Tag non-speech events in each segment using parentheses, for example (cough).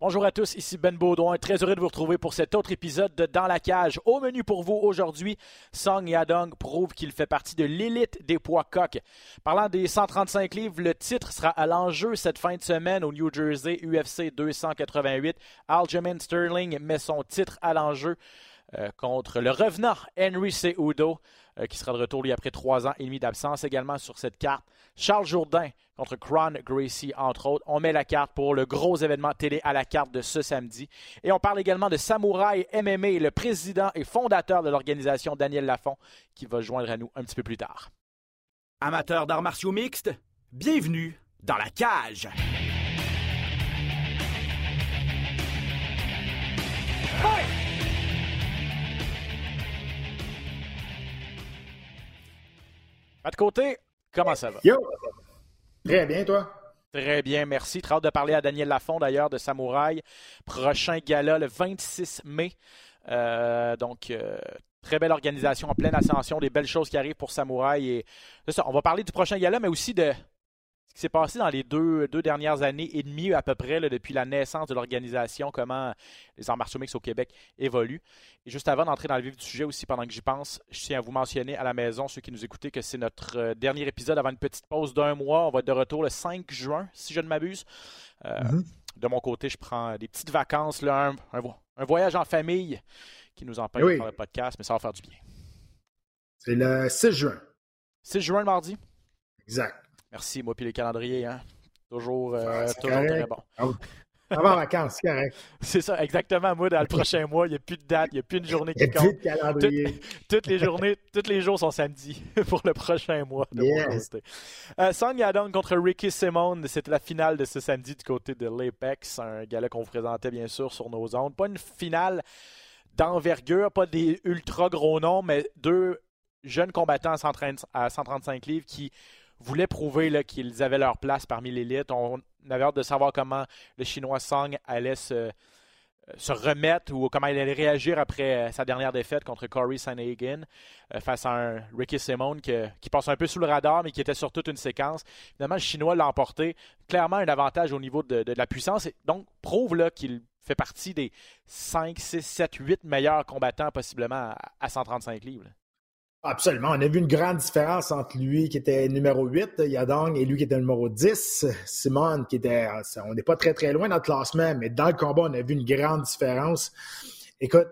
Bonjour à tous, ici Ben Baudouin, très heureux de vous retrouver pour cet autre épisode de Dans la cage. Au menu pour vous aujourd'hui, Song Yadong prouve qu'il fait partie de l'élite des poids coqs. Parlant des 135 livres, le titre sera à l'enjeu cette fin de semaine au New Jersey UFC 288. Aljamain Sterling met son titre à l'enjeu euh, contre le revenant Henry Cejudo, euh, qui sera de retour lui après trois ans et demi d'absence également sur cette carte. Charles Jourdain contre Cron Gracie, entre autres. On met la carte pour le gros événement télé à la carte de ce samedi. Et on parle également de Samouraï MMA, le président et fondateur de l'organisation Daniel Lafont, qui va joindre à nous un petit peu plus tard. Amateurs d'arts martiaux mixtes, bienvenue dans la cage. Pas de côté, comment ça va? Yo! Très bien, toi? Très bien, merci. Très hâte de parler à Daniel Lafont, d'ailleurs, de Samouraï. Prochain gala le 26 mai. Euh, donc, euh, très belle organisation en pleine ascension, des belles choses qui arrivent pour Samouraï. Et ça, on va parler du prochain gala, mais aussi de qui s'est passé dans les deux, deux, dernières années et demie à peu près, depuis la naissance de l'organisation, comment les arts martiaux mix au Québec évoluent. Et juste avant d'entrer dans le vif du sujet aussi, pendant que j'y pense, je tiens à vous mentionner à la maison, ceux qui nous écoutez, que c'est notre euh, dernier épisode avant une petite pause d'un mois. On va être de retour le 5 juin, si je ne m'abuse. Euh, mm-hmm. De mon côté, je prends des petites vacances, là, un, voyage en famille qui nous empêche de faire le podcast, mais ça va faire du bien. C'est le 6 juin. 6 juin, le mardi? Exact. Merci, moi, puis les calendriers. Hein? Toujours, euh, toujours très bon. Avant vacances, c'est correct. (laughs) C'est ça, exactement. Moi, dans le prochain mois, il n'y a plus de date, il n'y a plus de journée qui compte. Plus de calendrier. (laughs) toutes les journées, tous les jours sont samedi (laughs) pour le prochain mois de yes. euh, contre Ricky Simone, c'était la finale de ce samedi du côté de l'Apex, un gala qu'on vous présentait bien sûr sur nos ondes. Pas une finale d'envergure, pas des ultra gros noms, mais deux jeunes combattants à 135 livres qui voulaient prouver qu'ils avaient leur place parmi l'élite. On avait hâte de savoir comment le Chinois Song allait se, euh, se remettre ou comment il allait réagir après euh, sa dernière défaite contre Corey Sanhagen euh, face à un Ricky Simone qui passe un peu sous le radar mais qui était sur toute une séquence. Finalement, le Chinois l'a emporté. Clairement, un avantage au niveau de, la puissance. Et donc, prouve qu'il fait partie des 5, 6, 7, 8 meilleurs combattants possiblement à, 135 livres. Absolument. On a vu une grande différence entre lui qui était numéro 8, Yadong, et lui qui était numéro 10, Simon, qui était. On n'est pas très très loin dans le classement, mais dans le combat, on a vu une grande différence. Écoute,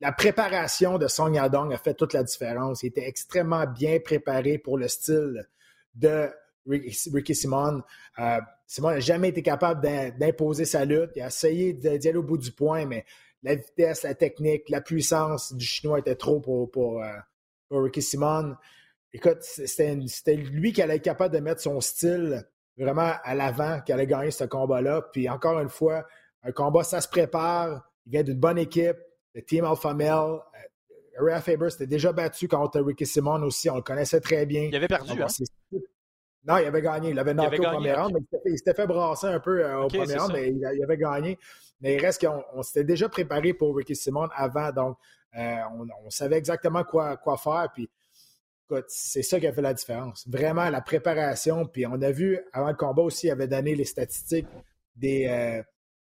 la préparation de Song Yadong a fait toute la différence. Il était extrêmement bien préparé pour le style de Ricky Simon. Euh, Simon n'a jamais été capable d'imposer sa lutte. Il a essayé d'y aller au bout du point, mais la vitesse, la technique, la puissance du Chinois était trop pour, pour, euh, Ricky Simon. Écoute, c'était lui qui allait être capable de mettre son style vraiment à l'avant, qui allait gagner ce combat-là. Puis encore une fois, un combat, ça se prépare. Il vient d'une bonne équipe, le Team Alpha Male. Euh, Ray Faber s'était déjà battu contre Ricky Simon aussi. On le connaissait très bien. Il avait perdu, hein? Non, il avait gagné. Il avait knocké au premier round, mais il s'était fait brasser un peu euh, au premier round, mais il, avait gagné. Mais il reste qu'on s'était déjà préparé pour Ricky Simon avant. Donc, euh, on, savait exactement quoi, faire. Puis, c'est ça qui a fait la différence. Vraiment, la préparation. Puis, on a vu, avant le combat aussi, il avait donné les statistiques des, euh,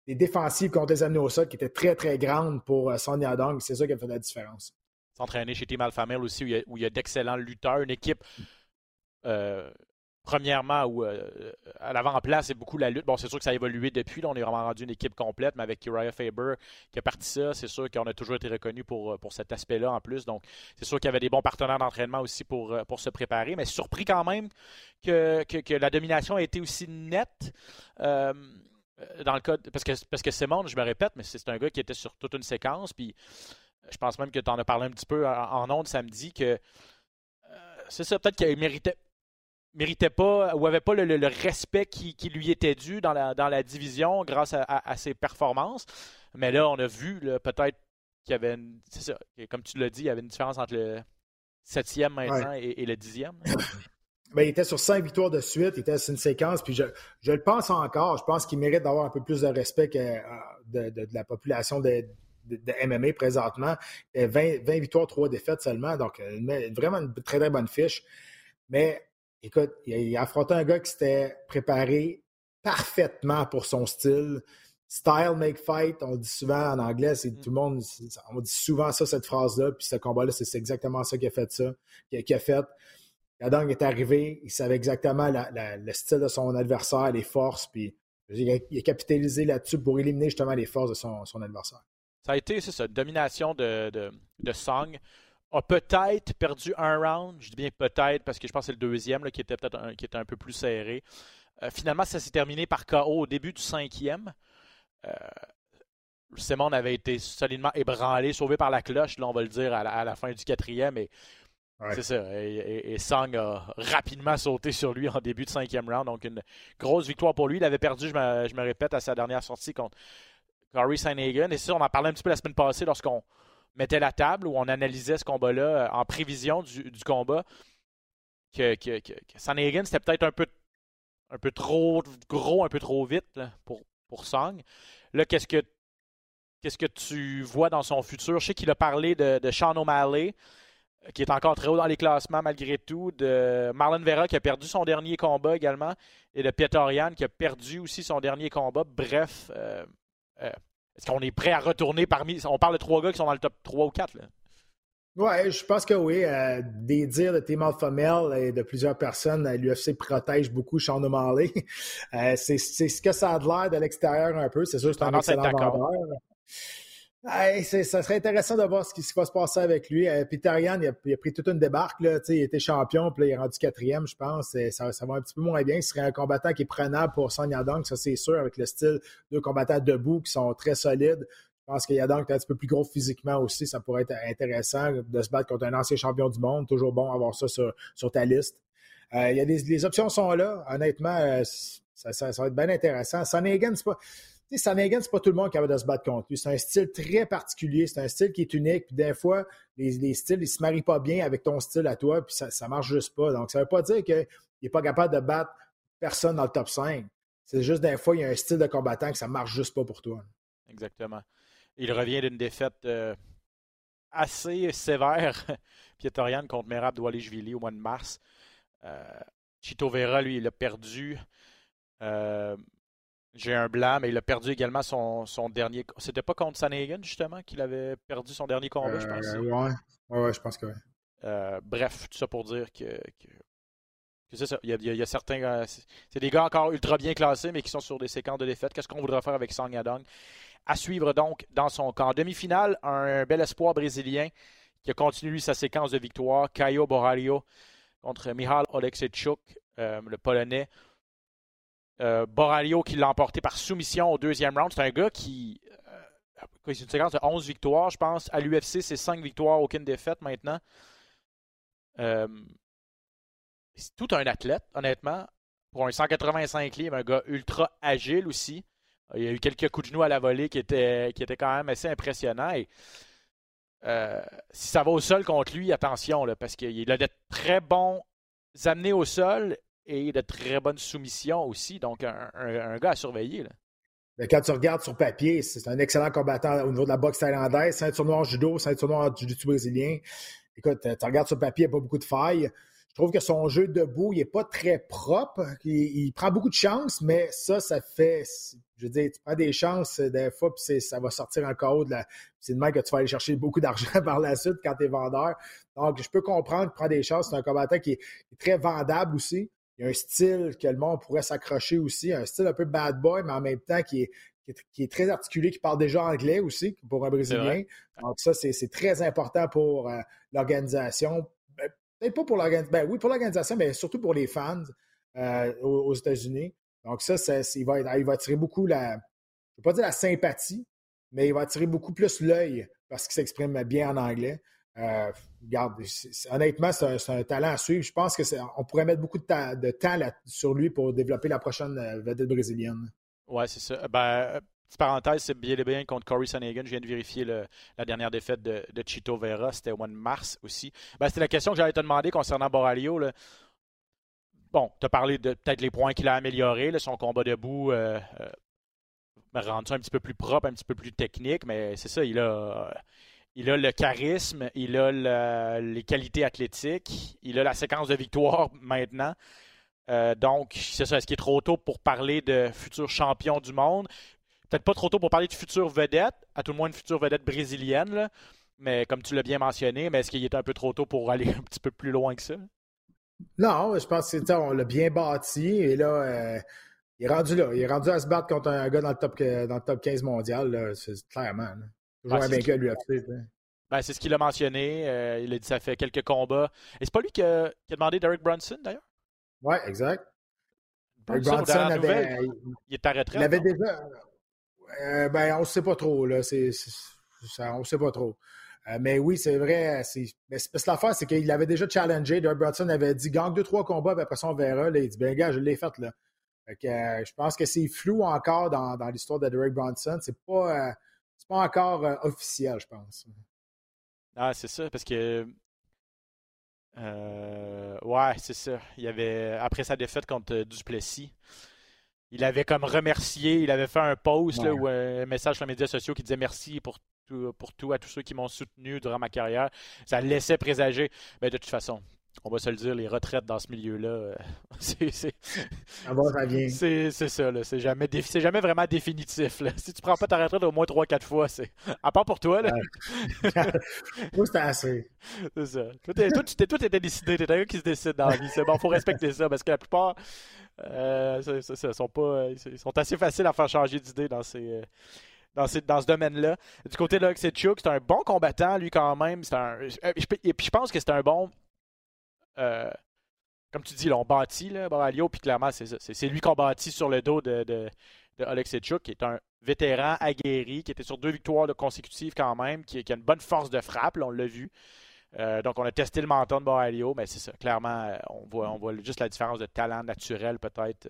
défensives contre les amis au sol qui étaient très, très grandes pour euh, Sonia Dong. C'est ça qui a fait la différence. S'entraîner chez Team Alpha aussi, où il y a, d'excellents lutteurs, une équipe premièrement, où, euh, à l'avant-place, c'est beaucoup la lutte. Bon, c'est sûr que ça a évolué depuis. On est vraiment rendu une équipe complète, mais avec Uriah Faber qui a parti ça, c'est sûr qu'on a toujours été reconnu pour, euh, cet aspect-là en plus. Donc, c'est sûr qu'il y avait des bons partenaires d'entraînement aussi pour, euh, se préparer. Mais surpris quand même que, la domination a été aussi nette. dans le cas parce que parce que Simon, je me répète, mais c'est un gars qui était sur toute une séquence. Puis je pense même que tu en as parlé un petit peu en, ondes samedi que c'est ça, peut-être qu'il méritait méritait pas ou avait pas le, respect qui, lui était dû dans la, dans la division grâce à, ses performances. Mais là, on a vu peut-être qu'il y avait une, ça, comme tu l'as dit, il y avait une différence entre le septième maintenant et, le dixième. (coughs) Ben, il était sur cinq victoires de suite, il était sur une séquence, puis je, je le pense encore. Je pense qu'il mérite d'avoir un peu plus de respect que, euh, de, de, la population de, de, MMA présentement. 20, 20 victoires, 3 défaites seulement, donc vraiment une très très bonne fiche. Mais Écoute, il a, affronté un gars qui s'était préparé parfaitement pour son style. style make fight, on dit souvent en anglais, c'est mm. tout le monde, on dit souvent ça, cette phrase-là, puis ce combat-là, c'est exactement ça qui a fait ça, qui a, fait. Yadong est arrivé, il savait exactement le style de son adversaire, les forces, puis il a, capitalisé là-dessus pour éliminer justement les forces de son, adversaire. Ça a été, c'est ça, domination de, de, Song. A peut-être perdu un round, je dis bien peut-être parce que je pense que c'est le deuxième qui était peut-être un, qui était un peu plus serré. Euh, finalement, ça s'est terminé par KO au début du cinquième. Euh, Simon avait été solidement ébranlé, sauvé par la cloche, là, on va le dire, à la, fin du quatrième. Et c'est ça. Et, Song a rapidement sauté sur lui en début de cinquième round. Donc, une grosse victoire pour lui. Il avait perdu, je me, répète, à sa dernière sortie contre Corey Sandhagen. Et ça, on en parlait un petit peu la semaine passée lorsqu'on mettait la table, où on analysait ce combat-là euh, en prévision du, combat. Que, que, c'était peut-être un peu, un peu trop gros, un peu trop vite pour, Song. Là, qu'est-ce que qu'est-ce que tu vois dans son futur? Je sais qu'il a parlé de, de Sean O'Malley, euh, qui est encore très haut dans les classements malgré tout, de Marlon Vera qui a perdu son dernier combat également, et de Pietorian qui a perdu aussi son dernier combat. Bref, euh, euh, est-ce qu'on est prêt à retourner parmi. On parle de trois gars qui sont dans le top 3 ou 4. Là? Oui, je pense que oui. Euh, des dires de Tim Alphamel et de plusieurs personnes, euh, l'UFC protège beaucoup Sean O'Malley. (laughs) Euh, c'est ce que ça a de l'air de l'extérieur un peu. C'est sûr, c'est un excellent vendeur. Ça serait intéressant de voir ce qui, va se passer avec lui. Peter Yan, il, a, pris toute une débarque. Là, il était champion, puis il est rendu quatrième, je pense. ça, va un petit peu moins bien. Ce serait un combattant qui est prenable pour Sonya Dong, ça c'est sûr, avec le style de combattants debout qui sont très solides. Je pense qu'il y a donc un petit peu plus gros physiquement aussi. Ça pourrait être intéressant de se battre contre un ancien champion du monde. Toujours bon d'avoir ça sur, ta liste. Euh, il y a des, les options sont là. Honnêtement, euh, ça, va être bien intéressant. Sanagan, c'est pas. Sanagan, c'est pas tout le monde qui a de se battre contre lui. C'est un style très particulier. C'est un style qui est unique. Puis des fois, les, styles, ils se marient pas bien avec ton style à toi. Puis ça, ça marche juste pas. Donc, ça veut pas dire qu'il n'est pas capable de battre personne dans le top 5. C'est juste des fois, il y a un style de combattant que ça marche juste pas pour toi. Exactement. Il revient d'une défaite euh, assez sévère, (laughs) Pietorian contre Merab Doualishvili au mois de mars. Euh, Chito Vera, lui, il a perdu. Euh, j'ai un blanc, mais il a perdu également son, son dernier. C'était pas contre Sanagan, justement, qu'il avait perdu son dernier combat, je pense? Ouais. ouais, je pense que oui. bref, tout ça pour dire que, c'est ça. Il y, a, certains. c'est des gars encore ultra bien classés, mais qui sont sur des séquences de défaite. Qu'est-ce qu'on voudrait faire avec Song Yadong? À suivre donc dans son camp. demi-finale, un bel espoir brésilien qui a continué sa séquence de victoires. Caio Boralio contre Michal Oleksichuk, euh, le Polonais. Euh, qui l'a emporté par soumission au deuxième round. C'est un gars qui. Euh, c'est une séquence de 11 victoires, je pense. À l'UFC, c'est 5 victoires, aucune défaite maintenant. c'est tout un athlète, honnêtement. Pour un 185 livres, un gars ultra agile aussi. Il y a eu quelques coups de genoux à la volée qui étaient, qui étaient quand même assez impressionnants. Et, euh, si ça va au sol contre lui, attention, là, parce qu'il a de très bons amenés au sol et de très bonnes soumissions aussi. Donc, un, gars à surveiller. Là. Mais quand tu regardes sur papier, c'est un excellent combattant au niveau de la boxe thaïlandaise, ceinture noire judo, ceinture noire judo brésilien. Écoute, tu regardes sur papier, il n'y a pas beaucoup de failles. Je trouve que son jeu debout, il n'est pas très propre. Il, prend beaucoup de chances, mais ça, ça fait. Je veux dire, tu prends des chances des fois, puis ça va sortir de la. C'est de que tu vas aller chercher beaucoup d'argent (laughs) par la suite quand tu es vendeur. Donc, je peux comprendre qu'il prend des chances. C'est un combattant qui est, très vendable aussi. Il y a un style que le monde pourrait s'accrocher aussi, un style un peu bad boy, mais en même temps qui est, qui est, très articulé, qui parle déjà anglais aussi pour un Brésilien. Donc ça, c'est très important pour euh, l'organisation, pas pour l'organisation, ben oui, pour l'organisation, mais surtout pour les fans euh, aux, États-Unis. Donc, ça, il, va, il va attirer beaucoup la, je ne vais pas dire la sympathie, mais il va attirer beaucoup plus l'œil parce qu'il s'exprime bien en anglais. Euh, regarde, honnêtement, c'est un, talent à suivre. Je pense qu'on pourrait mettre beaucoup de, temps sur lui pour développer la prochaine euh, vedette brésilienne. Ouais, c'est ça. Ben, Petite parenthèse, c'est bien bien contre Corey Sanagan. Je viens de vérifier la dernière défaite de, Chito Vera. C'était au mois de mars aussi. Ben, c'était la question que j'allais te demander concernant Boralio. Bon, tu as parlé de peut-être les points qu'il a améliorés. son combat debout euh, euh, rendu un petit peu plus propre, un petit peu plus technique. Mais c'est ça, il a, il a le charisme, il a les qualités athlétiques, il a la séquence de victoire maintenant. Euh, donc, c'est ça. Est-ce qu'il est trop tôt pour parler de futur champion du monde? peut-être pas trop tôt pour parler de future vedette, à tout le moins une future vedette brésilienne, mais comme tu l'as bien mentionné, mais est-ce qu'il est un peu trop tôt pour aller (laughs) un petit peu plus loin que ça? Non, je pense qu'on l'a bien bâti et là, euh, il est rendu là. Il est rendu à se battre contre un gars dans le top, dans le top 15 mondial, clairement. Toujours un vainqueur à l'UFC. Ben, c'est ce qu'il a mentionné. Euh, il a dit ça fait quelques combats. Et c'est pas lui qui a, demandé Derek Brunson, d'ailleurs? Oui, exact. Derek Brunson, avait, il est arrêté. Il avait déjà. Euh, ben, on ne sait pas trop, là. C'est, on ne sait pas trop. Euh, mais oui, c'est vrai. C'est, mais c'est, l'affaire, c'est qu'il avait déjà challengé. Derek Brunson avait dit gagne deux, trois combats, puis après ça, on verra. Là, il dit ben, gars, je l'ai fait, là. je pense que c'est flou encore dans, dans l'histoire de Derek Brunson. C'est pas, c'est pas encore officiel, je pense. Ah, c'est ça, parce que. Euh, ouais, c'est ça. Il y avait, après sa défaite contre euh, Duplessis, il avait comme remercié, il avait fait un post ou un message sur les médias sociaux qui disait merci pour tout, pour tout à tous ceux qui m'ont soutenu durant ma carrière. Ça laissait présager. Mais de toute façon, on va se le dire, les retraites dans ce milieu-là, euh, (laughs) c'est c'est ça, c'est jamais, jamais vraiment définitif. Là. Si tu prends pas ta retraite au moins 3-4 fois, c'est. À part pour toi, là. (laughs) Moi, c'était assez. C'est ça. Toi, tu tout était décidé, t'es un gars qui se décide dans la vie. C'est bon, faut respecter ça parce que la plupart. Euh, sont pas, ils sont assez faciles à faire changer d'idée dans ces. Dans, dans, ce domaine-là. Du côté de Chuk, c'est un bon combattant, lui, quand même. Un, et puis je pense que c'est un bon euh, comme tu dis, l'on bâtit là, puis clairement, c'est ça. C'est lui qu'on bâtit sur le dos de, de, de qui est un vétéran aguerri, qui était sur deux victoires consécutives quand même, qui, a une bonne force de frappe, on l'a vu. Euh, donc, on a testé le menton de Boralio, mais c'est ça. Clairement, euh, on voit, on voit juste la différence de talent naturel, peut-être,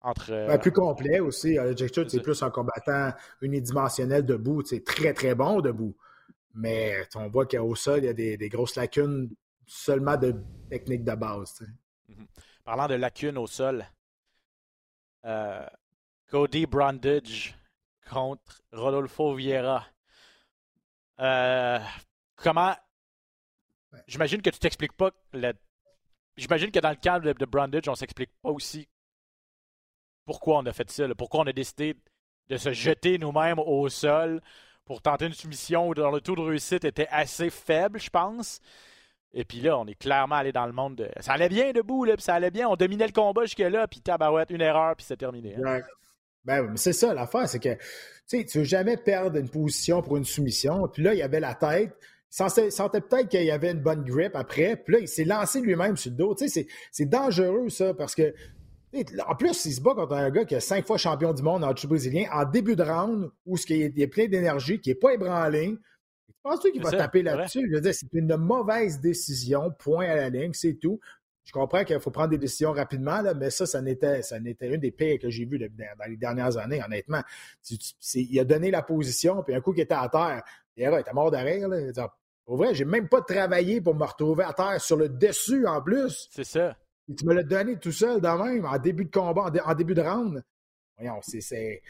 entre. Ben, plus complet aussi. Alex c'est plus un combattant unidimensionnel debout. C'est très, très bon debout. Mais on voit qu'au sol, il y a des, des grosses lacunes seulement de technique de base. Mhm. Parlant de lacunes au sol, euh, Cody Brandage contre Rodolfo Vieira. Euh, comment. J'imagine que tu t'expliques pas. J'imagine que dans le cadre de, Brandage, on s'explique pas aussi pourquoi on a fait ça. Pourquoi on a décidé de se jeter nous-mêmes au sol pour tenter une soumission où le taux de réussite était assez faible, je pense. Et puis là, on est clairement allé dans le monde de. Ça allait bien debout, là, puis ça allait bien. On dominait le combat jusque-là, puis tabarouette, une erreur, puis c'est terminé. Hein. Ben, c'est ça l'affaire, c'est que tu tu veux jamais perdre une position pour une soumission. Puis là, il avait la tête. Il sentait peut-être qu'il y avait une bonne grip après. Puis là, il s'est lancé lui-même sur le dos. C'est dangereux, ça, parce que. En plus, il se bat contre un gars qui est cinq fois champion du monde en jiu brésilien en début de round où il est plein d'énergie, qui n'est pas ébranlé, Penses-tu qu'il va taper là-dessus? Je veux dire, c'est une mauvaise décision, point à la ligne, c'est tout. Je comprends qu'il faut prendre des décisions rapidement, là, mais ça, ça n'était, ça n'était une des pires que j'ai vues dans les dernières années, honnêtement. il a donné la position, puis un coup qui était à terre, il était mort d'arrêt. Pour vrai, j'ai même pas travaillé pour me retrouver à terre sur le dessus en plus. C'est ça. tu me l'as donné tout seul, dans même, en début de combat, en, début de round. Voyons, c'est. c'est...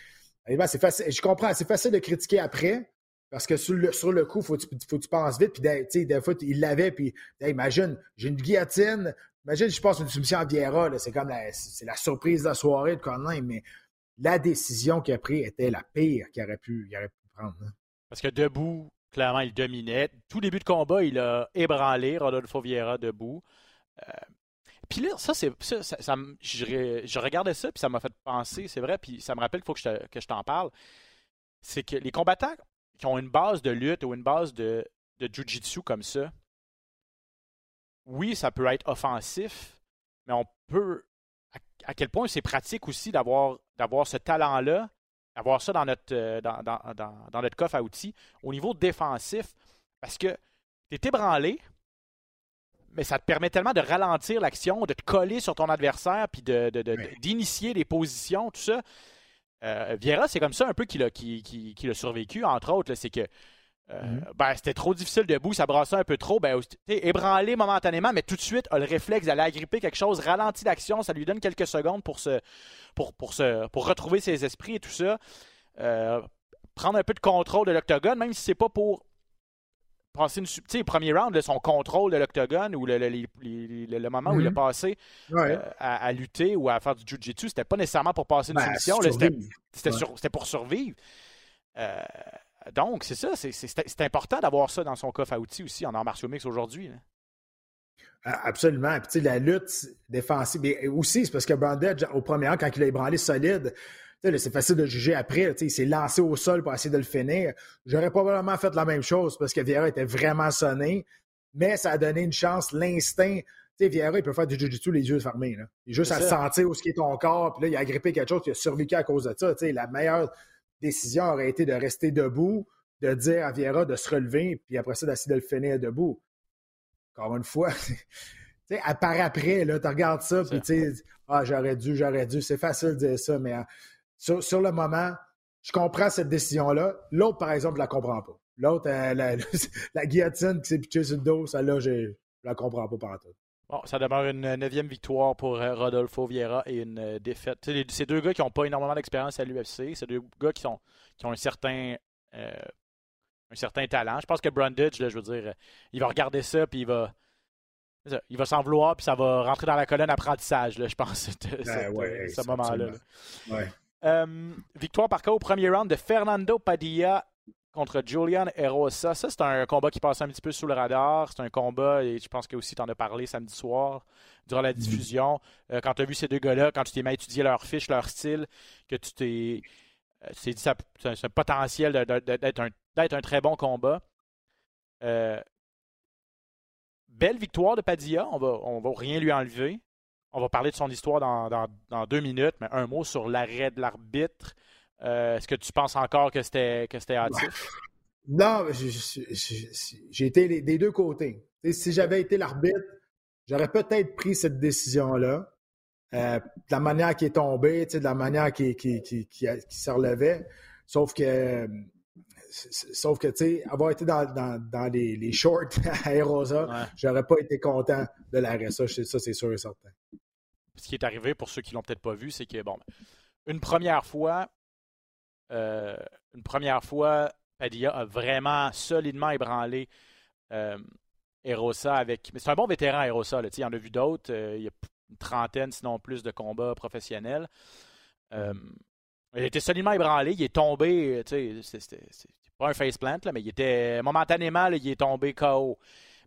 c'est facile. Je comprends, c'est facile de critiquer après, parce que sur le, sur le coup, il faut, faut que tu penses vite. Puis, des, des fois, il l'avait. Puis, imagine, j'ai une guillotine. Imagine, je passe une soumission à Vieira. C'est comme la, la surprise de la soirée de même. Mais la décision qu'il a prise était la pire qu'il aurait pu, aurait pu prendre. Hein. Parce que debout, clairement, il dominait. Tout début de combat, il a ébranlé Rodolfo Vieira debout. Euh, puis là, ça, c'est. Ça, ça, je, regardais ça, puis ça m'a fait penser, c'est vrai, puis ça me rappelle qu'il faut que je t'en parle. C'est que les combattants qui ont une base de lutte ou une base de, de jiu-jitsu comme ça, oui, ça peut être offensif, mais on peut. À, quel point c'est pratique aussi d'avoir, ce talent-là, d'avoir ça dans notre, euh, dans, dans, dans, notre coffre à outils au niveau défensif, parce que tu es ébranlé, mais ça te permet tellement de ralentir l'action, de te coller sur ton adversaire, puis de, d'initier des positions, tout ça. Euh, Viera, c'est comme ça un peu qu'il a, survécu, entre autres. C'est que euh, mhm. ben, c'était trop difficile debout, ça brassait un peu trop. Ben, ébranlé momentanément, mais tout de suite, a le réflexe d'aller agripper quelque chose, ralentit l'action, ça lui donne quelques secondes pour, se, pour, pour, se, pour retrouver ses esprits et tout ça. Euh, prendre un peu de contrôle de l'octogone, même si c'est pas pour passé une. Tu sais, premier round, son contrôle de l'octogone ou le, le, moment où il a mhm. passé euh, à, lutter ou à faire du jiu-jitsu, c'était pas nécessairement pour passer une ben, soumission. C'était pour survivre. Euh, donc, c'est ça. C'est important d'avoir ça dans son coffre à outils aussi en arts martiaux mix aujourd'hui. Absolument. Puis, la lutte défensive, mais aussi, c'est parce que Branded, au premier rang, quand il a ébranlé solide, c'est facile de juger après. Il s'est lancé au sol pour essayer de le finir. J'aurais probablement fait la même chose parce que Vieira était vraiment sonné, mais ça a donné une chance, l'instinct. Vieira, il peut faire du jiu-jitsu les yeux fermés. Là. Il est juste à sentir où est ton corps, puis là, il a grippé quelque chose, il a survécu à cause de ça. la meilleure décision aurait été de rester debout, de dire à Vieira de se relever, puis après ça, d'essayer de le finir debout. Encore une fois, (laughs) à part après, tu regardes ça, puis tu ah, j'aurais dû, j'aurais dû. C'est facile de dire ça, mais sur, le moment, je comprends cette décision-là. L'autre, par exemple, je la comprends pas. L'autre, euh, la, (laughs) guillotine qui s'est pitchée sur le dos, celle-là, je la comprends pas par tout. Bon, ça demeure une neuvième victoire pour euh, Rodolfo Vieira et une euh, défaite. C'est deux gars qui n'ont pas énormément d'expérience à l'UFC. C'est deux gars qui, sont, qui ont un certain, un certain talent. Je pense que Brundage, je veux dire, il va regarder ça puis il va. Il va s'en vouloir, puis ça va rentrer dans la colonne apprentissage, je pense, (laughs) ben ce moment-là. Ouais. Euh, victoire par cas au premier round de Fernando Padilla contre Julian Erosa. Ça, c'est un combat qui passe un petit peu sous le radar. C'est un combat, et je pense que aussi tu en as parlé samedi soir durant la mm-hmm. diffusion. Euh, quand tu as vu ces deux gars-là, quand tu t'es mis à étudier leur fiche, leur style, que tu t'es euh, dit que c'est un potentiel d'être un, très bon combat. belle victoire de Padilla, on va, on va rien lui enlever. On va parler de son histoire dans, deux minutes, mais un mot sur l'arrêt de l'arbitre. Euh, est-ce que tu penses encore que c'était que c'était hâtif? Non, j'ai été des deux côtés. si j'avais été l'arbitre, j'aurais peut-être pris cette décision-là. Euh, de la manière qui est tombée, de la manière qui, qui, qui, se relevait. Sauf que sauf que, tu sais, avoir été dans, les, shorts (laughs) à Erosa, j'aurais pas été content de l'arrêt. Ça, ça c'est sûr et certain ce qui est arrivé, pour ceux qui l'ont peut-être pas vu, c'est que, bon, une première fois, euh, une première fois, Padilla a vraiment solidement ébranlé euh, Erosa avec. Mais c'est un bon vétéran, Erosa. il y en a vu d'autres. Euh, il y a une trentaine, sinon plus, de combats professionnels. il a été solidement ébranlé. Il est tombé. C'était pas un faceplant, là, mais il était momentanément, il est tombé KO.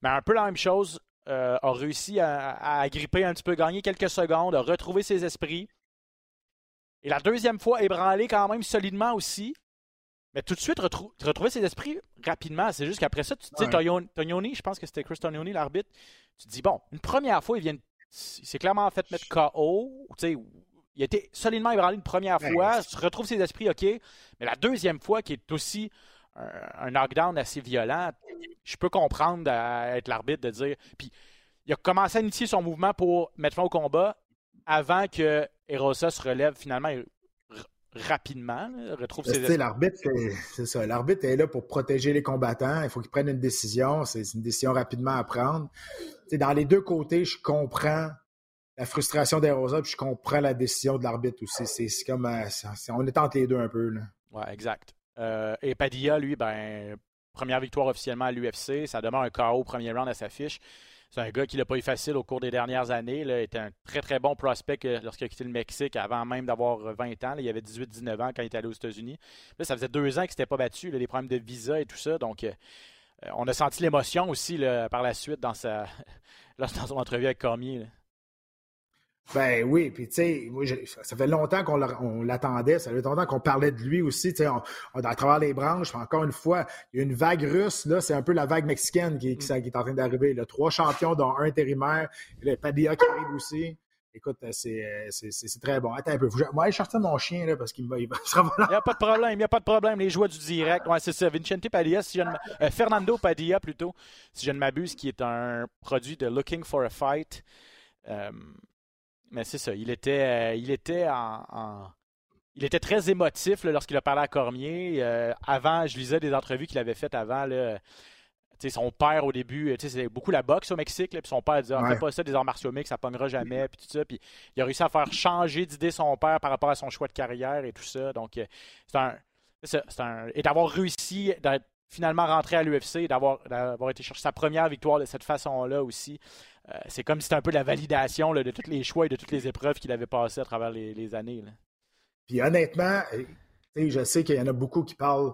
Mais un peu la même chose euh, a réussi à, gripper un petit peu, gagner quelques secondes, a retrouvé ses esprits. Et la deuxième fois, ébranlé quand même solidement aussi. Mais tout de suite, retrouver ses esprits rapidement. C'est juste qu'après ça, tu sais, Tognoni, je pense que c'était Chris Tognoni, l'arbitre. Tu te dis, bon, une première fois, il vient. Il s'est clairement fait mettre KO. Il a été solidement ébranlé une première fois. Tu retrouves ses esprits, OK. Mais la deuxième fois, qui est aussi un, knockdown assez violent, je peux comprendre à être l'arbitre de dire. Puis il a commencé à initier son mouvement pour mettre fin au combat avant que Erosa se relève finalement rapidement, retrouve ses L'arbitre, c'est ça. L'arbitre est là pour protéger les combattants. Il faut qu'il prenne une décision. C'est une décision rapidement à prendre. dans les deux côtés, je comprends la frustration d'Erosa, puis je comprends la décision de l'arbitre aussi. C'est comme euh, on est entre les deux un peu. Là. Ouais, exact. Euh, et Padilla, lui, ben, première victoire officiellement à l'UFC. Ça demeure un KO premier round à sa fiche. C'est un gars qui l'a pas eu facile au cours des dernières années. Il était un très très bon prospect lorsqu'il a quitté le Mexique avant même d'avoir 20 ans. il avait 18-19 ans quand il était allé aux États-Unis. ça faisait deux ans qu'il s'était pas battu, les problèmes de visa et tout ça. Donc, euh, on a senti l'émotion aussi par la suite dans, sa, (laughs) dans son entrevue avec Cormier. Ben oui, puis tu sais, ça fait longtemps qu'on l'attendait, ça fait longtemps qu'on parlait de lui aussi, tu sais, à travers les branches, encore une fois, il y a une vague russe, là, c'est un peu la vague mexicaine qui, est en train d'arriver, là. Trois champions, dont un intérimaire, le Padilla qui arrive aussi. Écoute, euh, euh, c'est très bon. Attends un peu. Moi, je chercher mon chien, là, parce qu'il va, il va (laughs) Il n'y a pas de problème, il n'y a pas de problème. Les joueurs du direct. Ouais, c'est ça. Vincente Padilla, si je euh, Fernando Padilla, plutôt, si je ne m'abuse, qui est un produit de Looking for a Fight. Mais c'est ça. Il était, euh, il était en, Il était très émotif lorsqu'il a parlé à Cormier. Euh, avant, je lisais des entrevues qu'il avait faites avant. Là, son père, au début, c'est beaucoup la boxe au Mexique. puis son père disait ah, Fais pas ça des arts martiaux mix, ça pognera jamais. Puis tout ça. Puis il a réussi à faire changer d'idée son père par rapport à son choix de carrière et tout ça. Donc, euh, c'est un. Un, et d'avoir réussi d'être finalement rentrer à l'UFC, d'avoir, été chercher sa première victoire de cette façon-là aussi. Euh, c'est comme si c'était un peu la validation de tous les choix et de toutes les épreuves qu'il avait passées à travers les, années. Puis honnêtement, je sais qu'il y en a beaucoup qui parlent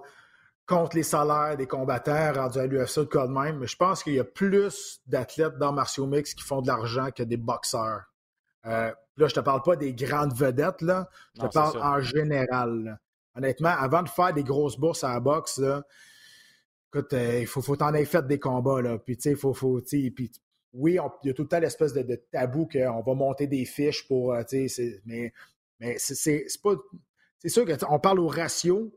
contre les salaires des combattants rendus à l'UFC de même, mais je pense qu'il y a plus d'athlètes dans martiaux mix qui font de l'argent que des boxeurs. Euh, là, je te parle pas des grandes vedettes, là. Je te parle en général. Honnêtement, avant de faire des grosses bourses à la boxe, écoute, euh, il faut, faut t'en aies fait des combats, là. Puis, tu sais, faut, faut, puis, oui, il y a tout le temps l'espèce de, tabou qu'on va monter des fiches pour, euh, mais, mais c'est pas... C'est sûr qu'on parle au ratio,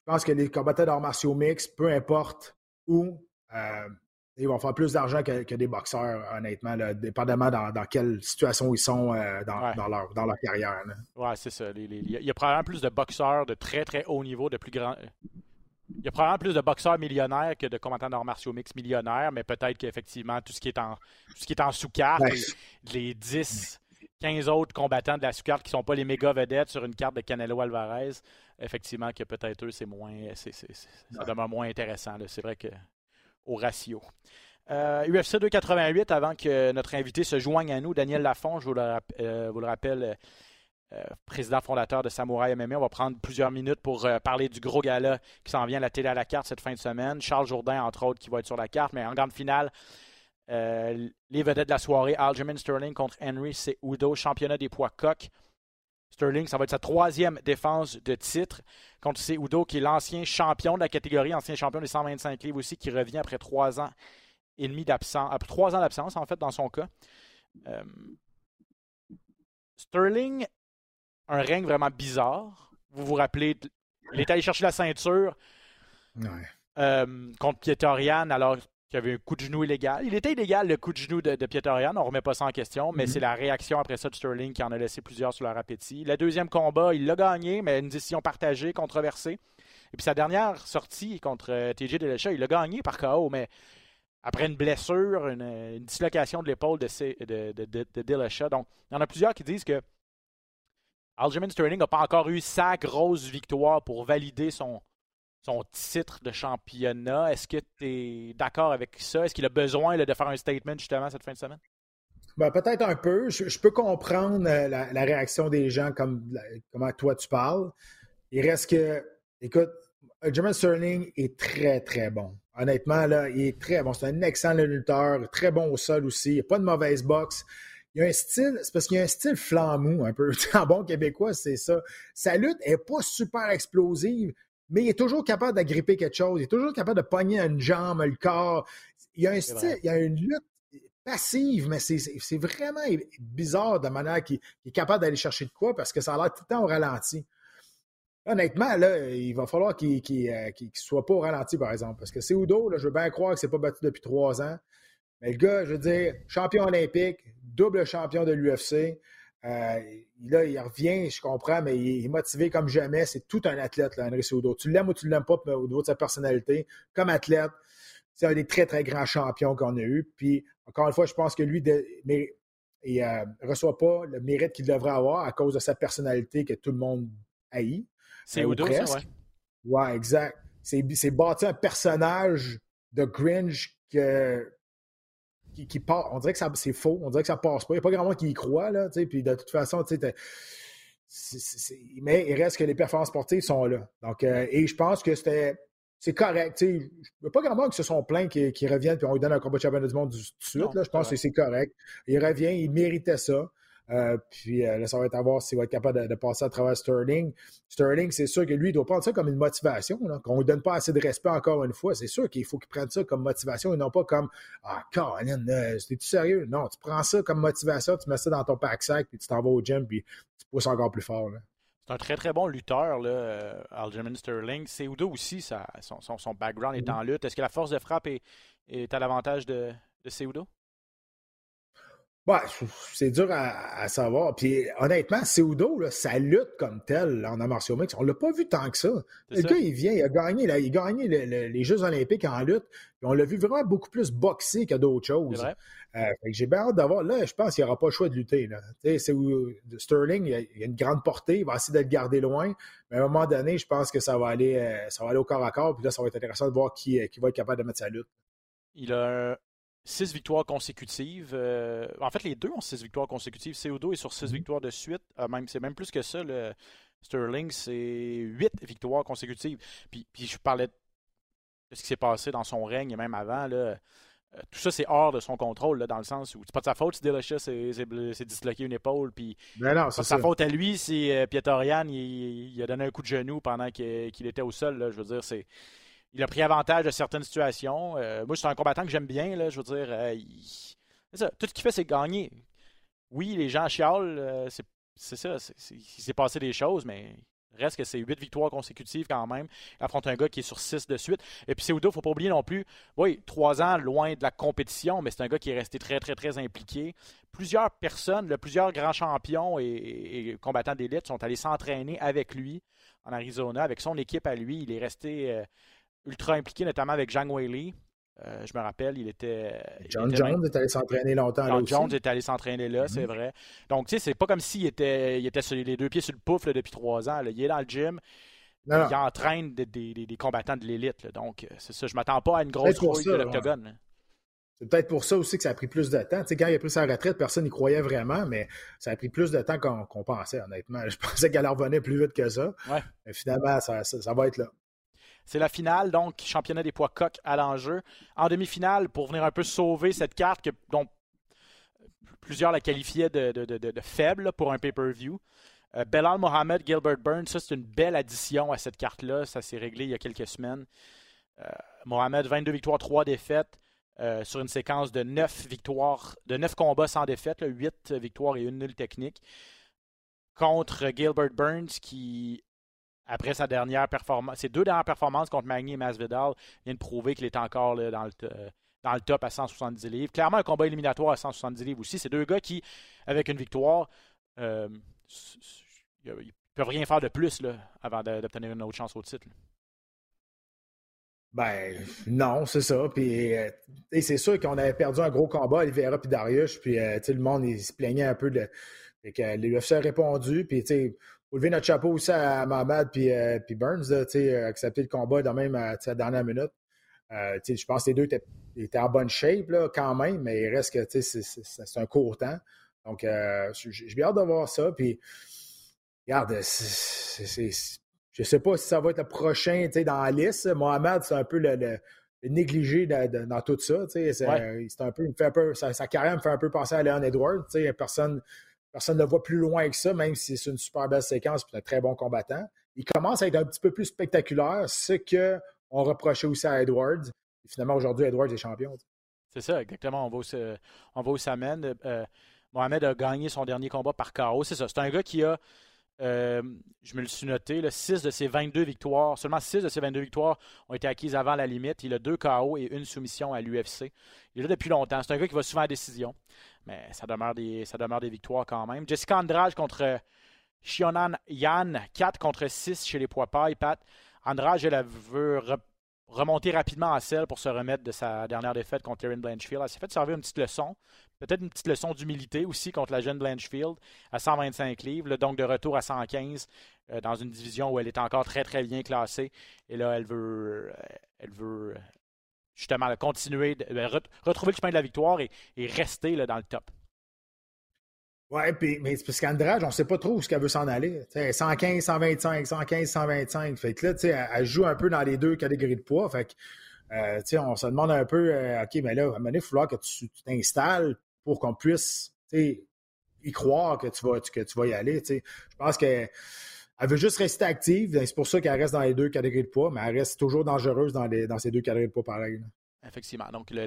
je pense que les combattants d'arts martiaux mix, peu importe où, euh, ils vont faire plus d'argent que, des boxeurs, honnêtement, dépendamment dans, quelle situation ils sont euh, dans, leur, dans leur carrière. Oui, c'est ça. il y a probablement plus de boxeurs de très, très haut niveau, de plus grand. Il y a probablement plus de boxeurs millionnaires que de combattants d'arts martiaux mix millionnaires, mais peut-être qu'effectivement, tout ce qui est en, ce qui est en sous-carte, les, 10, 15 autres combattants de la sous-carte qui ne sont pas les méga vedettes sur une carte de Canelo Alvarez, effectivement que peut-être eux, c'est moins. ça demeure moins intéressant. C'est vrai que au ratio. UFC 288, avant que notre invité se joigne à nous, Daniel Lafont, je vous le, euh, rappelle, euh, président fondateur de Samouraï MMA. On va prendre plusieurs minutes pour euh, parler du gros gala qui s'en vient à la télé à la carte cette fin de semaine. Charles Jourdain, entre autres, qui va être sur la carte. Mais en grande finale, les vedettes de la soirée, Aljamain Sterling contre Henry Udo, championnat des poids coq. Sterling, ça va être sa troisième défense de titre contre Udo, qui est l'ancien champion de la catégorie, ancien champion des 125 livres aussi, qui revient après trois ans et demi d'absence, après trois ans d'absence, en fait, dans son cas. Euh, Sterling, un règne vraiment bizarre. Vous vous rappelez, il est allé chercher la ceinture euh, contre Pietorian alors qui avait un coup de genou illégal. Il était illégal le coup de genou de, de Pietorian, on ne remet pas ça en question, mais mhm. c'est la réaction après ça de Sterling qui en a laissé plusieurs sur leur appétit. Le deuxième combat, il l'a gagné, mais une décision partagée, controversée. Et puis sa dernière sortie contre euh, TJ Dillashaw, il l'a gagné par KO, mais après une blessure, une, dislocation de l'épaule de, de, de. Donc, il y en a plusieurs qui disent que Aljamain Sterling n'a pas encore eu sa grosse victoire pour valider son, son titre de championnat. Est-ce que tu es d'accord avec ça? Est-ce qu'il a besoin de faire un statement justement cette fin de semaine? Ben, peut-être un peu. Je, peux comprendre euh, la, réaction des gens comme comment toi tu parles. Il reste que, écoute, Jermaine Sterling est très, très bon. Honnêtement, là, il est très bon. C'est un excellent lutteur, très bon au sol aussi. Il n'y a pas de mauvaise boxe. Il y a un style, c'est parce qu'il y a un style flamou un peu. (laughs) En bon québécois, c'est ça. Sa lutte n'est pas super explosive, mais il est toujours capable d'agripper quelque chose. Il est toujours capable de pogner une jambe, le corps. Il y a un style, il y a une lutte passive, mais c'est vraiment bizarre de manière qu'il est capable d'aller chercher de quoi parce que ça a l'air tout le temps au ralenti. Honnêtement, là, il va falloir qu'il ne euh, soit pas au ralenti, par exemple. Parce que c'est Udo, là, je veux bien croire que c'est pas battu depuis trois ans. Mais le gars, je veux dire, champion olympique, double champion de l'UFC. Euh, là, il revient, je comprends, mais il est motivé comme jamais. C'est tout un athlète, là, Henry Soudo. Tu l'aimes ou tu ne l'aimes pas au niveau de sa personnalité. Comme athlète, c'est un des très, très grands champions qu'on a eu. Puis, encore une fois, je pense que lui, il ne euh, reçoit pas le mérite qu'il devrait avoir à cause de sa personnalité que tout le monde haït. C'est Udo, ça, ouais. Ouais, exact. C'est bâti un personnage de Grinch que, qui, qui On dirait que c'est faux. On dirait que ça passe pas. Il n'y a pas grand monde qui y croit, là. Puis de toute façon, tu sais, mais il reste que les performances sportives sont là. Donc, euh, et je pense que c'était. C'est correct. Il n'y a pas grand monde qui se sont plaints qui, qui reviennent et on lui donne un combat de championnat du monde tout de suite. là, je pense que c'est correct. Il revient, il méritait ça. Euh, puis euh, là, ça va être à voir s'il va être capable de, passer à travers Sterling. Sterling, c'est sûr que lui, il doit prendre ça comme une motivation, qu'on ne lui donne pas assez de respect encore une fois. C'est sûr qu'il faut qu'il prenne ça comme motivation et non pas comme Ah, Colin, euh, c'était-tu sérieux? Non, tu prends ça comme motivation, tu mets ça dans ton pack-sac, puis tu t'en vas au gym, puis tu pousses encore plus fort. C'est un très très bon lutteur, là, Aljamain Sterling. C'est Udo aussi, ça, son, son, background est mm-hmm. en lutte. Est-ce que la force de frappe est, à l'avantage de, de Seudo? Ouais, c'est dur à, savoir. Puis honnêtement, Seudo, là, ça lutte comme tel en martiaux mix. On l'a pas vu tant que ça. Le gars, il vient, il a gagné, il a gagné les Jeux olympiques en lutte. Puis on l'a vu vraiment beaucoup plus boxer que d'autres choses. Euh, j'ai bien hâte d'avoir. Là, je pense qu'il n'y aura pas le choix de lutter. Où Sterling, il a, a, une grande portée, il va essayer de le garder loin. Mais à un moment donné, je pense que ça va aller, euh, ça va aller au corps à corps. Puis là, ça va être intéressant de voir qui, qui va être capable de mettre sa lutte. Il a six victoires consécutives. Euh, en fait, les deux ont six victoires consécutives. CO2 est sur six mhm. victoires de suite. Euh, même, c'est même plus que ça. Le Sterling, c'est huit victoires consécutives. Puis, puis je parlais de ce qui s'est passé dans son règne, même avant. Là, euh, tout ça, c'est hors de son contrôle, là, dans le sens où c'est pas de sa faute si Delicious s'est disloqué une épaule. Puis, ben c'est sa faute à lui si Pietorian il, il, a donné un coup de genou pendant qu'il était au sol. Là, je veux dire, c'est il a pris avantage de certaines situations. Euh, moi, c'est un combattant que j'aime bien. Là, je veux dire, euh, tout ce qu'il fait, c'est gagner. Oui, les gens chialent, euh, c'est ça. il s'est passé des choses, mais reste que c'est huit victoires consécutives quand même. Il affronte un gars qui est sur six de suite. Et puis, Seudo, il ne faut pas oublier non plus, oui, trois ans loin de la compétition, mais c'est un gars qui est resté très, très, très impliqué. Plusieurs personnes, plusieurs grands champions et combattants d'élite sont allés s'entraîner avec lui en Arizona, avec son équipe à lui. Il est resté ultra impliqué, notamment avec Zhang Weili. Euh, je me rappelle, il était. John Jones est allé s'entraîner longtemps John là. John Jones est allé s'entraîner là, c'est mm-hmm. vrai. Donc, tu sais, c'est pas comme s'il était, il était sur les deux pieds sur le pouf depuis trois ans. Il est dans le gym. Il entraîne des, des, combattants de l'élite. Donc, euh, c'est ça. Je m'attends pas à une grosse rouille de l'octogone. C'est peut-être pour ça aussi que ça a pris plus de temps. Tu sais, quand il a pris sa retraite, personne n'y croyait vraiment, mais ça a pris plus de temps qu'on pensait, honnêtement. (laughs) Je pensais qu'elle revenait plus vite que ça. Mais finalement, ça, va être là. C'est la finale, donc championnat des poids coqs à l'enjeu. En demi-finale, pour venir un peu sauver cette carte que, dont plusieurs la qualifiaient de, faible pour un pay-per-view. Euh, Belal Mohamed, Gilbert Burns, ça c'est une belle addition à cette carte-là. Ça s'est réglé il y a quelques semaines. Euh, Mohamed, 22 victoires, 3 défaites. Euh, sur une séquence de 9 victoires, de 9 combats sans défaite, 8 victoires et une nulle technique. Contre Gilbert Burns, qui après sa dernière performance, ses deux dernières performances contre Magny et Masvidal, vient de prouver qu'il est encore dans, le, dans le top à 170 livres. Clairement, un combat éliminatoire à 170 livres aussi. C'est deux gars qui, avec une victoire, euh, ils ne peuvent rien faire de plus là, avant d'obtenir une autre chance au titre. Ben non, c'est ça. Puis euh, c'est sûr qu'on avait perdu un gros combat, Oliveira puis Darius, puis euh, le monde se plaignait un peu de. Fait que l'UFC a répondu, faut lever notre chapeau aussi à Mohamed puis, euh, puis Burns, là, accepter le combat dans même à la dernière minute. Euh, je pense que les deux étaient, en bonne shape là, quand même, mais il reste que c'est un court temps. Donc, euh, j'ai bien hâte de voir ça. Puis, regarde, je ne sais pas si ça va être le prochain dans la liste. Mohamed, c'est un peu le, négligé dans tout ça. C'est un peu, fait un peu sa, carrière me fait un peu penser à Leon Edwards. Personne Personne ne voit plus loin que ça, même si c'est une super belle séquence et un très bon combattant. Il commence à être un petit peu plus spectaculaire, ce qu'on reprochait aussi à Edwards. Et finalement, aujourd'hui, Edwards est champion. C'est ça, exactement. On va où, on ça mène. Euh, Mohamed a gagné son dernier combat par KO. C'est ça. C'est un gars qui a, euh, je me le suis noté, 6 de ses 22 victoires, seulement 6 de ses 22 victoires ont été acquises avant la limite. Il a deux KO et une soumission à l'UFC. Il est là depuis longtemps. C'est un gars qui va souvent à décision mais ça demeure des, victoires quand même. Jessica Andrade contre Shionan Yan, 4 contre 6 chez les poids pailles. Pat, Andrade, elle veut remonter rapidement à selle pour se remettre de sa dernière défaite contre Erin Blanchfield. Elle s'est fait servir une petite leçon, peut-être une petite leçon d'humilité aussi contre la jeune Blanchfield à 125 livres, donc de retour à 115 euh, dans une division où elle est encore très très bien classée. Et là, elle veut, euh, elle veut justement continuer, ben, retrouver le chemin de la victoire et, rester dans le top. Oui, mais c'est parce qu'Andrade, on ne sait pas trop où ce qu'elle veut s'en aller. 115, 125, 115, 125. Fait que là, elle, elle joue un peu dans les deux catégories de poids. Fait que, euh, on se demande un peu, euh, OK, mais là, à un moment donné, il va falloir que tu t'installes pour qu'on puisse y croire que tu vas, que tu vas y aller. Je pense que elle veut juste rester active. C'est pour ça qu'elle reste dans les deux catégories de poids, mais elle reste toujours dangereuse dans, les, dans ces deux catégories de poids pareil. Effectivement. Donc, le,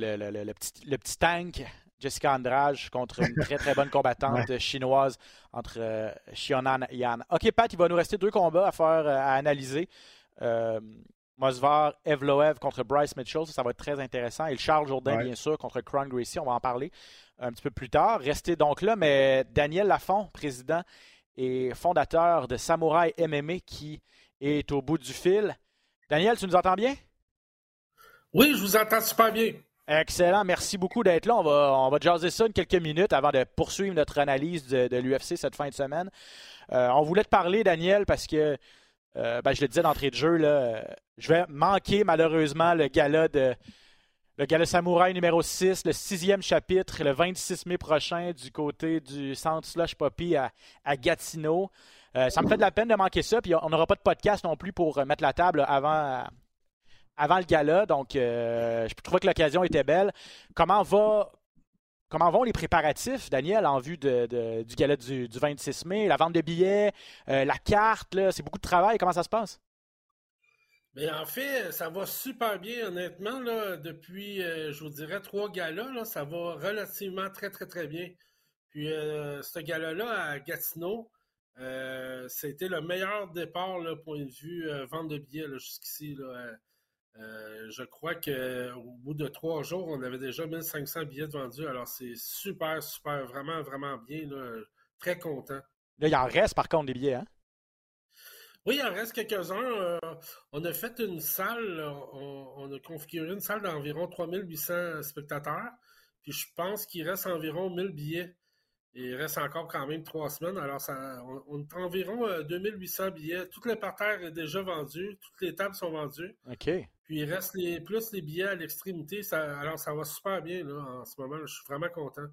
petit, le, petit, tank, Jessica Andrade, contre une très, très bonne (laughs) combattante chinoise entre euh, Xionan et Yan. OK, Pat, il va nous rester deux combats à faire, euh, à analyser. Euh, Mosvar Evloev contre Bryce Mitchell, ça, va être très intéressant. Et le Charles Jourdain, bien sûr, contre Cron Gracie, on va en parler. un petit peu plus tard. Restez donc là, mais Daniel Lafont, président et fondateur de Samouraï MMA, qui est au bout du fil. Daniel, tu nous entends bien? Oui, je vous entends super bien. Excellent. Merci beaucoup d'être là. On va, on va jaser ça une quelques minutes avant de poursuivre notre analyse de, l'UFC cette fin de semaine. Euh, on voulait te parler, Daniel, parce que euh, ben, je le disais d'entrée de jeu, là, euh, je vais manquer malheureusement le gala de le gala Samouraï numéro 6, le sixième chapitre, le 26 mai prochain du côté du centre Slush Poppy à, Gatineau. ça me fait de la peine de manquer ça, puis on n'aura pas de podcast non plus pour mettre la table avant, avant le gala. Donc, je trouvais que l'occasion était belle. Comment va Comment vont les préparatifs, Daniel, en vue du gala du, 26 mai? La vente de billets, euh, la carte, c'est beaucoup de travail. Comment ça se passe? En fait, ça va super bien, honnêtement. Depuis, euh, je vous dirais, trois galas, ça va relativement très, très, très bien. Puis, euh, ce gala-là à Gatineau, c'était le meilleur départ, point de vue vente de billets jusqu'ici. Euh, je crois qu'au bout de trois jours, on avait déjà 1500 billets vendus. Alors, c'est super, super, vraiment, vraiment bien. Très content. Là, il en reste par contre des billets, hein? Oui, il en reste quelques-uns. Euh, on a fait une salle, on, a configuré une salle d'environ 3800 spectateurs. Puis je pense qu'il reste environ 1000 billets. Il reste encore quand même trois semaines. Alors, ça, on, a environ 2800 euh, billets. Tout le parterre est déjà vendu. Toutes les tables sont vendues. OK. Puis il reste les, plus les billets à l'extrémité. alors ça va super bien là, en ce moment. je suis vraiment content.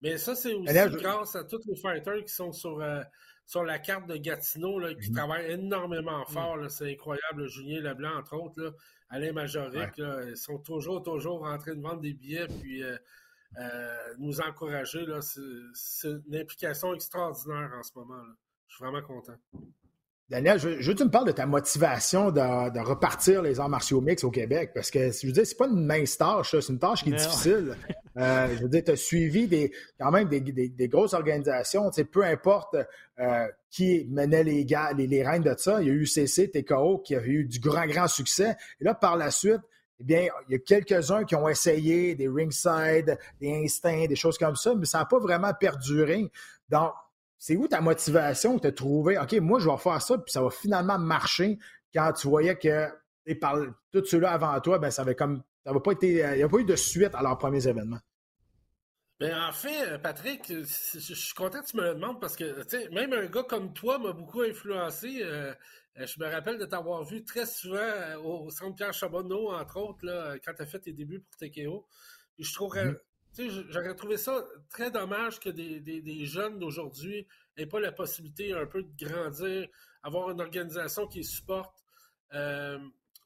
Mais ça, c'est aussi grâce à tous les fighters qui sont sur, euh, sur la carte de Gatineau, là, qui mhm. travaillent énormément mhm. fort. C'est incroyable. Julien Leblanc, entre autres, là, Alain Majoric, ils sont toujours, toujours en train de vendre des billets puis euh, euh, nous encourager. C'est une implication extraordinaire en ce moment. Je suis vraiment content. Daniel, je, veux que tu me parles de ta motivation de, repartir les arts martiaux mix au Québec, parce que je veux dire, c'est pas une mince tâche, c'est une tâche qui est difficile. Euh, je veux dire, tu as suivi des, quand même des, des, grosses organisations, tu sais, peu importe euh, qui menait les, gars, les, les reines de ça, il y a eu UCC, TKO, qui a eu du grand, grand succès. Et là, par la suite, eh bien, il y a quelques-uns qui ont essayé des ringside, des instincts, des choses comme ça, mais ça n'a pas vraiment perduré. Donc, c'est où ta motivation de trouver, OK, moi, je vais faire ça, puis ça va finalement marcher quand tu voyais que par tous ceux-là avant toi, ben, ça avait comme. Ça pas été. Il n'y a pas eu de suite à leurs premiers événements. Ben, en fait, Patrick, je suis content que tu me le demandes parce que même un gars comme toi m'a beaucoup influencé. Euh, je me rappelle de t'avoir vu très souvent euh, au Centre Pierre Chabonneau, entre autres, là, quand tu as fait tes débuts pour TKO. je trouverais, mm-hmm. J'aurais trouvé ça très dommage que des, jeunes d'aujourd'hui n'aient pas la possibilité un peu de grandir, avoir une organisation qui supporte. Euh,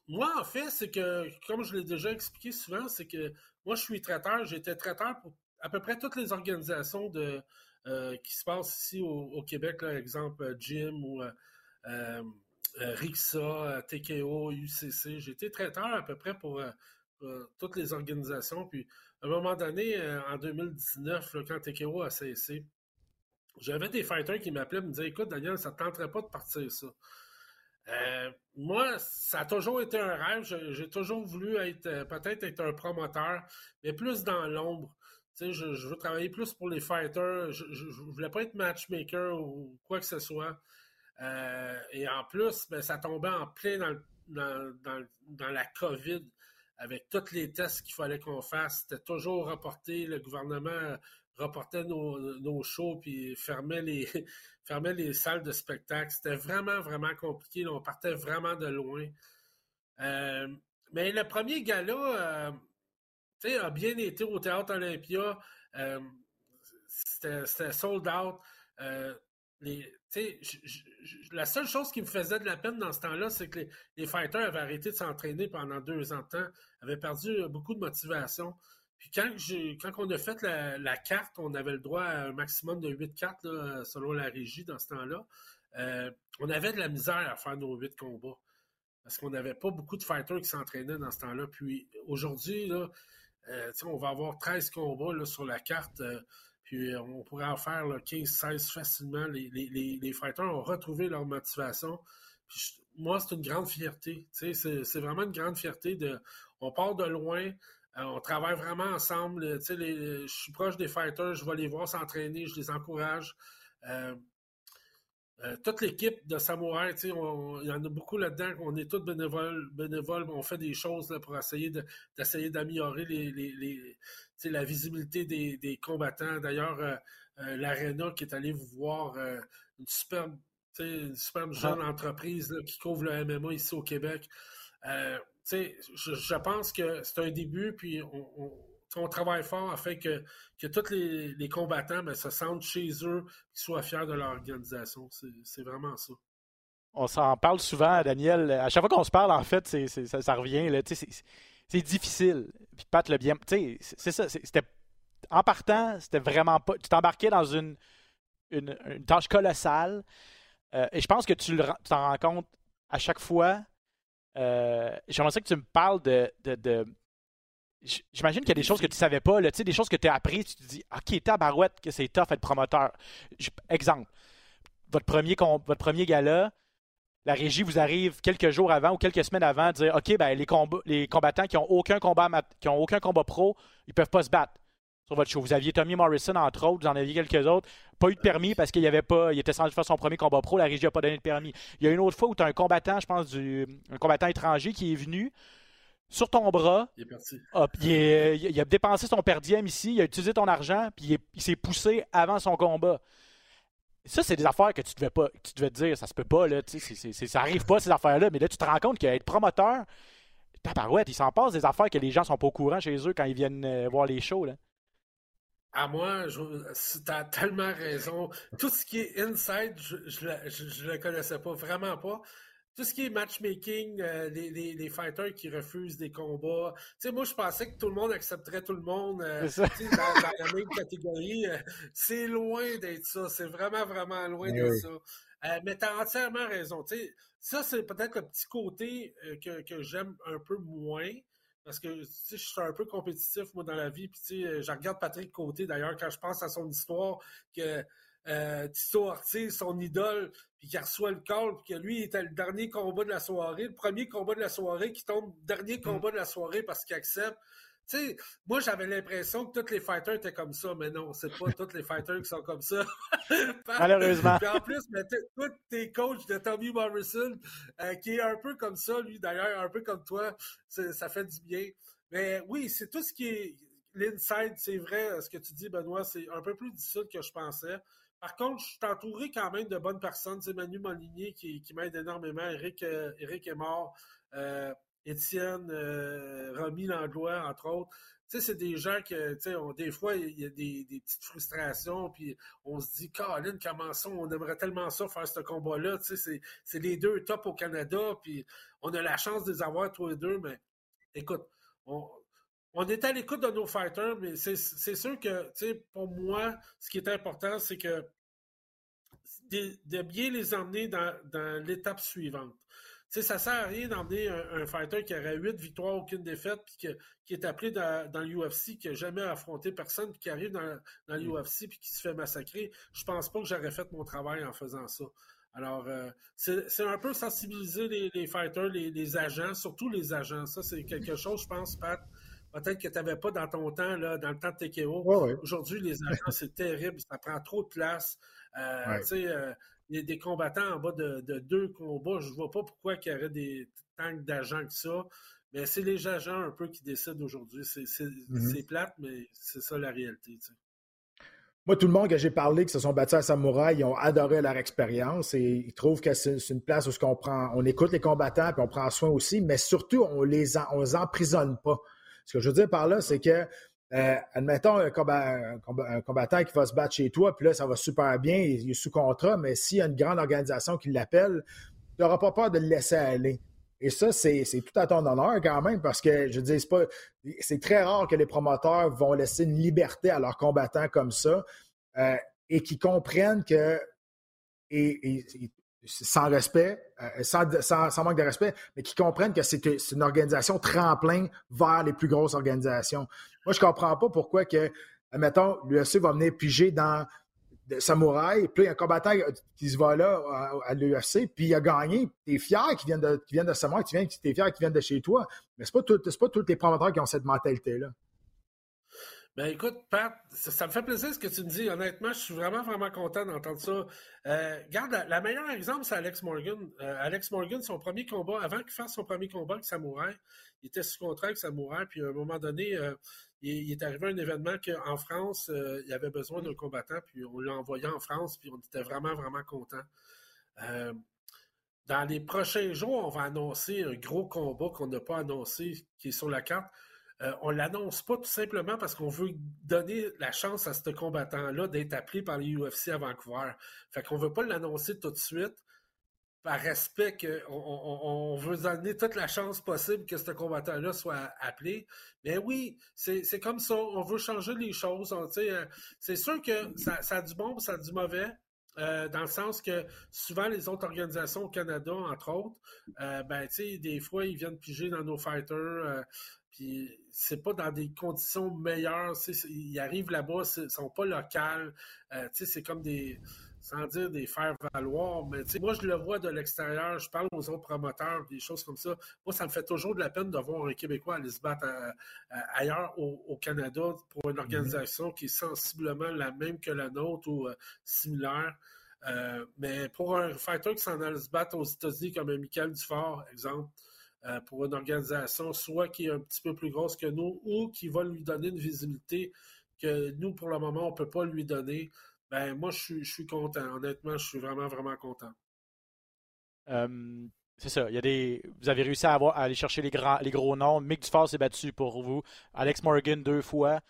moi, en fait, c'est que, comme je l'ai déjà expliqué souvent, c'est que moi, je suis traiteur. J'étais traiteur pour à peu près toutes les organisations de, euh, qui se passent ici au, Québec, par exemple Jim ou euh, Rixa, TKO, UCC. J'ai été traiteur à peu près pour toutes les organisations. Puis à un moment donné, euh, en 2019, quand TKO a cessé, j'avais des fighters qui m'appelaient me disaient Écoute, Daniel, ça ne tenterait pas de partir ça. Euh, moi, ça a toujours été un rêve. J'ai toujours voulu être euh, peut-être être un promoteur, mais plus dans l'ombre. Je veux travailler plus pour les fighters. Je ne voulais pas être matchmaker ou quoi que ce soit. Et en plus, ben, ça tombait en plein dans, dans la COVID avec tous les tests qu'il fallait qu'on fasse. C'était toujours reporté. Le gouvernement reportait nos, shows puis fermait les, (laughs) fermait les salles de spectacle. C'était vraiment, vraiment compliqué. on partait vraiment de loin. Euh, mais le premier gala euh, a bien été au Théâtre Olympia. Euh, c'était sold out. La seule chose qui me faisait de la peine dans ce temps-là, c'est que les, fighters avaient arrêté de s'entraîner pendant deux ans de temps, avaient perdu beaucoup de motivation. Puis quand, on a fait la, carte, on avait le droit à un maximum de 8 cartes selon la régie dans ce temps-là. Euh, on avait de la misère à faire nos 8 combats. Parce qu'on n'avait pas beaucoup de fighters qui s'entraînaient dans ce temps-là. Puis aujourd'hui, euh, on va avoir 13 combats sur la carte. Euh, puis euh, on pourrait en faire 15-16 facilement. Les, fighters ont retrouvé leur motivation. moi, c'est une grande fierté. C'est vraiment une grande fierté de. On part de loin. on travaille vraiment ensemble. je suis proche des fighters, je vais les voir s'entraîner, je les encourage. Toute l'équipe de Samouraï, il y en a beaucoup là-dedans, on est tous bénévoles, bénévoles, on fait des choses pour essayer d'essayer d'améliorer les, la visibilité des, combattants. D'ailleurs, l'Arena qui est allé vous voir, une superbe une superbe jeune entreprise qui couvre le MMA ici au Québec. Euh, je, je, pense que c'est un début, puis on, travaille fort afin que, tous les, combattants ben, se sentent chez eux, qu'ils soient fiers de leur organisation. C'est vraiment ça. On s'en parle souvent, Daniel. À chaque fois qu'on se parle, en fait, ça, revient. C'est difficile. Puis Pat le bien. C'est ça. C'était en partant, c'était vraiment pas. Tu t'embarquais dans une, une, une, tâche colossale. Euh, et je pense que tu t'en rends compte à chaque fois. Euh, J'aimerais que tu me parles de. J'imagine qu'il y a des choses que tu savais pas, là, des choses que tu as apprises, tu te dis, OK, tabarouette, que c'est tough être promoteur. exemple, votre premier, votre premier gala, la régie vous arrive quelques jours avant ou quelques semaines avant dire OK, ben, les, combattants qui n'ont aucun combat qui ont aucun combat pro, ils peuvent pas se battre sur votre show. Vous aviez Tommy Morrison, entre autres, vous en aviez quelques autres. Pas eu de permis parce qu'il avait pas. Il était censé faire son premier combat pro, la régie n'a pas donné de permis. Il y a une autre fois où tu as un combattant, je pense, du, un combattant étranger qui est venu sur ton bras. Il est parti. il, a dépensé son perdième ici, il a utilisé ton argent, puis il, s'est poussé avant son combat. Ça, c'est des affaires que tu devais pas, tu devais te dire, ça se peut pas, là, ça arrive pas, ces affaires-là, mais là, tu te rends compte qu'être promoteur, tabarouette, il s'en passe des affaires que les gens sont pas au courant chez eux quand ils viennent euh, voir les shows, là. À moi, tu as tellement raison. Tout ce qui est inside, je ne le connaissais pas, vraiment pas. Tout ce qui est matchmaking, euh, les, fighters qui refusent des combats. Tu sais, moi, je pensais que tout le monde accepterait tout le monde euh, dans, la même catégorie. Euh, c'est loin d'être ça. C'est vraiment, vraiment loin d'être ça. mais tu as entièrement raison. Tu sais, ça, c'est peut-être le petit côté que, que j'aime un peu moins. Parce que je suis un peu compétitif, moi, dans la vie. Puis, je regarde Patrick Côté, d'ailleurs, quand je pense à son histoire, que euh, Tito Ortiz, son idole, puis qu'il reçoit le call, puis que lui, était le dernier combat de la soirée, le premier combat de la soirée, qui tombe dernier mm. combat de la soirée parce qu'il accepte. Tu sais, moi, j'avais l'impression que tous les fighters étaient comme ça, mais non, c'est pas tous les fighters qui sont comme ça. (laughs) Malheureusement. Puis en plus, toi, t'es coach de Tommy Morrison, euh, qui est un peu comme ça, lui, d'ailleurs, un peu comme toi, ça fait du bien. Mais oui, c'est tout ce qui est l'inside, c'est vrai, ce que tu dis, Benoît, c'est un peu plus difficile que je pensais. Par contre, je suis entouré quand même de bonnes personnes. C'est Manu Molinier qui, m'aide énormément. Eric, euh, Eric est mort. Euh, Étienne, euh, Romy Langlois, entre autres. Tu sais, c'est des gens que, tu sais, des fois, il y a des, petites frustrations, puis on se dit, Colin, comment ça, on aimerait tellement ça, faire ce combat-là. Tu sais, c'est les deux top au Canada, puis on a la chance de les avoir tous les deux, mais écoute, on, on est à l'écoute de nos fighters, mais c'est sûr que, tu sais, pour moi, ce qui est important, c'est que de, bien les emmener dans, dans l'étape suivante sais, ça sert à rien d'emmener un, fighter qui aurait huit victoires, aucune défaite, puis qui est appelé dans, dans l'UFC, qui n'a jamais affronté personne, puis qui arrive dans, dans mm. l'UFC, puis qui se fait massacrer. Je pense pas que j'aurais fait mon travail en faisant ça. Alors, euh, c'est un peu sensibiliser les, fighters, les, agents, surtout les agents. Ça, c'est quelque chose, je pense, Pat, peut-être que tu n'avais pas dans ton temps, là, dans le temps de TKO. Aujourd'hui, les agents, c'est terrible, ça prend trop de place. Euh, tu sais, euh, des combattants en bas de, deux combats, je vois pas pourquoi il y aurait des tanks d'agents que ça. Mais c'est les agents un peu qui décident aujourd'hui. C'est mm-hmm. plate, mais c'est ça la réalité. Moi, tout le monde que j'ai parlé, qui se sont battus à Samouraï, ils ont adoré leur expérience et ils trouvent que c'est une place où on, prend, on écoute les combattants puis on prend soin aussi, mais surtout, on les, on les emprisonne pas. Ce que je veux dire par là, c'est que euh, admettons un, combattant qui va se battre chez toi, puis là, ça va super bien, il, est sous contrat, mais s'il y a une grande organisation qui l'appelle, tu n'auras pas peur de le laisser aller. Et ça, c'est tout à ton honneur quand même, parce que je dis, c'est très rare que les promoteurs vont laisser une liberté à leurs combattants comme ça euh, et qui comprennent que et, sans respect, euh, sans, manque de respect, mais qui comprennent que c'est une organisation tremplin vers les plus grosses organisations. Moi, je comprends pas pourquoi que, admettons, l'UFC va venir piger dans de samouraï, puis un combattant qui se va là à, l'UFC, puis il a gagné. T'es fier qu'il vienne de, qu'il vienne de samouraï, tu viens, t'es fier qu'il vienne de chez toi. Mais c'est pas, pas tous les promoteurs qui ont cette mentalité-là. Ben écoute, Pat, ça, me fait plaisir ce que tu me dis. Honnêtement, je suis vraiment, vraiment content d'entendre ça. Euh, regarde, la, meilleure exemple, c'est Alex Morgan. Euh, Alex Morgan, son premier combat, avant qu'il fasse son premier combat avec Samouraï, il était sous contrat avec Samouraï, puis à un moment donné, euh, il, est arrivé un événement qu'en France, il avait besoin d'un combattant, puis on l'a envoyé en France, puis on était vraiment, vraiment content. dans les prochains jours, on va annoncer un gros combat qu'on n'a pas annoncé, qui est sur la carte. Euh, on l'annonce pas tout simplement parce qu'on veut donner la chance à ce combattant-là d'être appelé par les UFC à Vancouver. Fait qu'on ne veut pas l'annoncer tout de suite par respect qu'on on, veut donner toute la chance possible que ce combattant-là soit appelé. Mais oui, c'est comme ça. On veut changer les choses. Euh, c'est sûr que ça, a du bon, ça a du mauvais. Euh, dans le sens que souvent les autres organisations au Canada, entre autres, ben, des fois, ils viennent piger dans nos fighters. Puis c'est pas dans des conditions meilleures. Ils arrivent là-bas, ils sont pas locales. Euh, c'est comme des. Sans dire des faire valoir, mais moi je le vois de l'extérieur, je parle aux autres promoteurs, des choses comme ça. Moi, ça me fait toujours de la peine de voir un Québécois aller se battre euh, euh, ailleurs au, Canada pour une organisation qui est sensiblement la même que la nôtre ou similaire. mais pour un fighter qui s'en allait se battre aux États-Unis comme un Michael Dufort, exemple, euh, pour une organisation soit qui est un petit peu plus grosse que nous ou qui va lui donner une visibilité que nous, pour le moment, on ne peut pas lui donner, ben moi, je suis, content. Honnêtement, je suis vraiment, vraiment content. c'est ça. Il y a des... Vous avez réussi à, avoir, aller chercher les, grands, les gros noms. Mick Dufort s'est battu pour vous. Alex Morgan deux fois.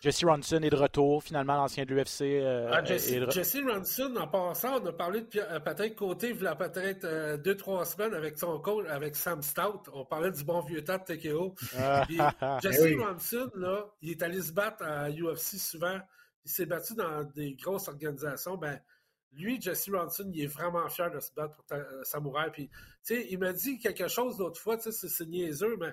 Jesse Ronson est de retour, finalement, l'ancien de l'UFC. Euh, ah, Jesse, Ronson, en passant, on a parlé de euh, Patrick Côté, il y a peut-être euh, deux, trois semaines avec son coach, avec Sam Stout. On parlait du bon vieux temps de TKO. Ah. (laughs) Jesse ben Ronson, là, il est allé se battre à UFC souvent. Il s'est battu dans des grosses organisations. Ben, lui, Jesse Ronson, il est vraiment fier de se battre pour Samouraï. Puis, il m'a dit quelque chose l'autre fois, c'est niaiseux, mais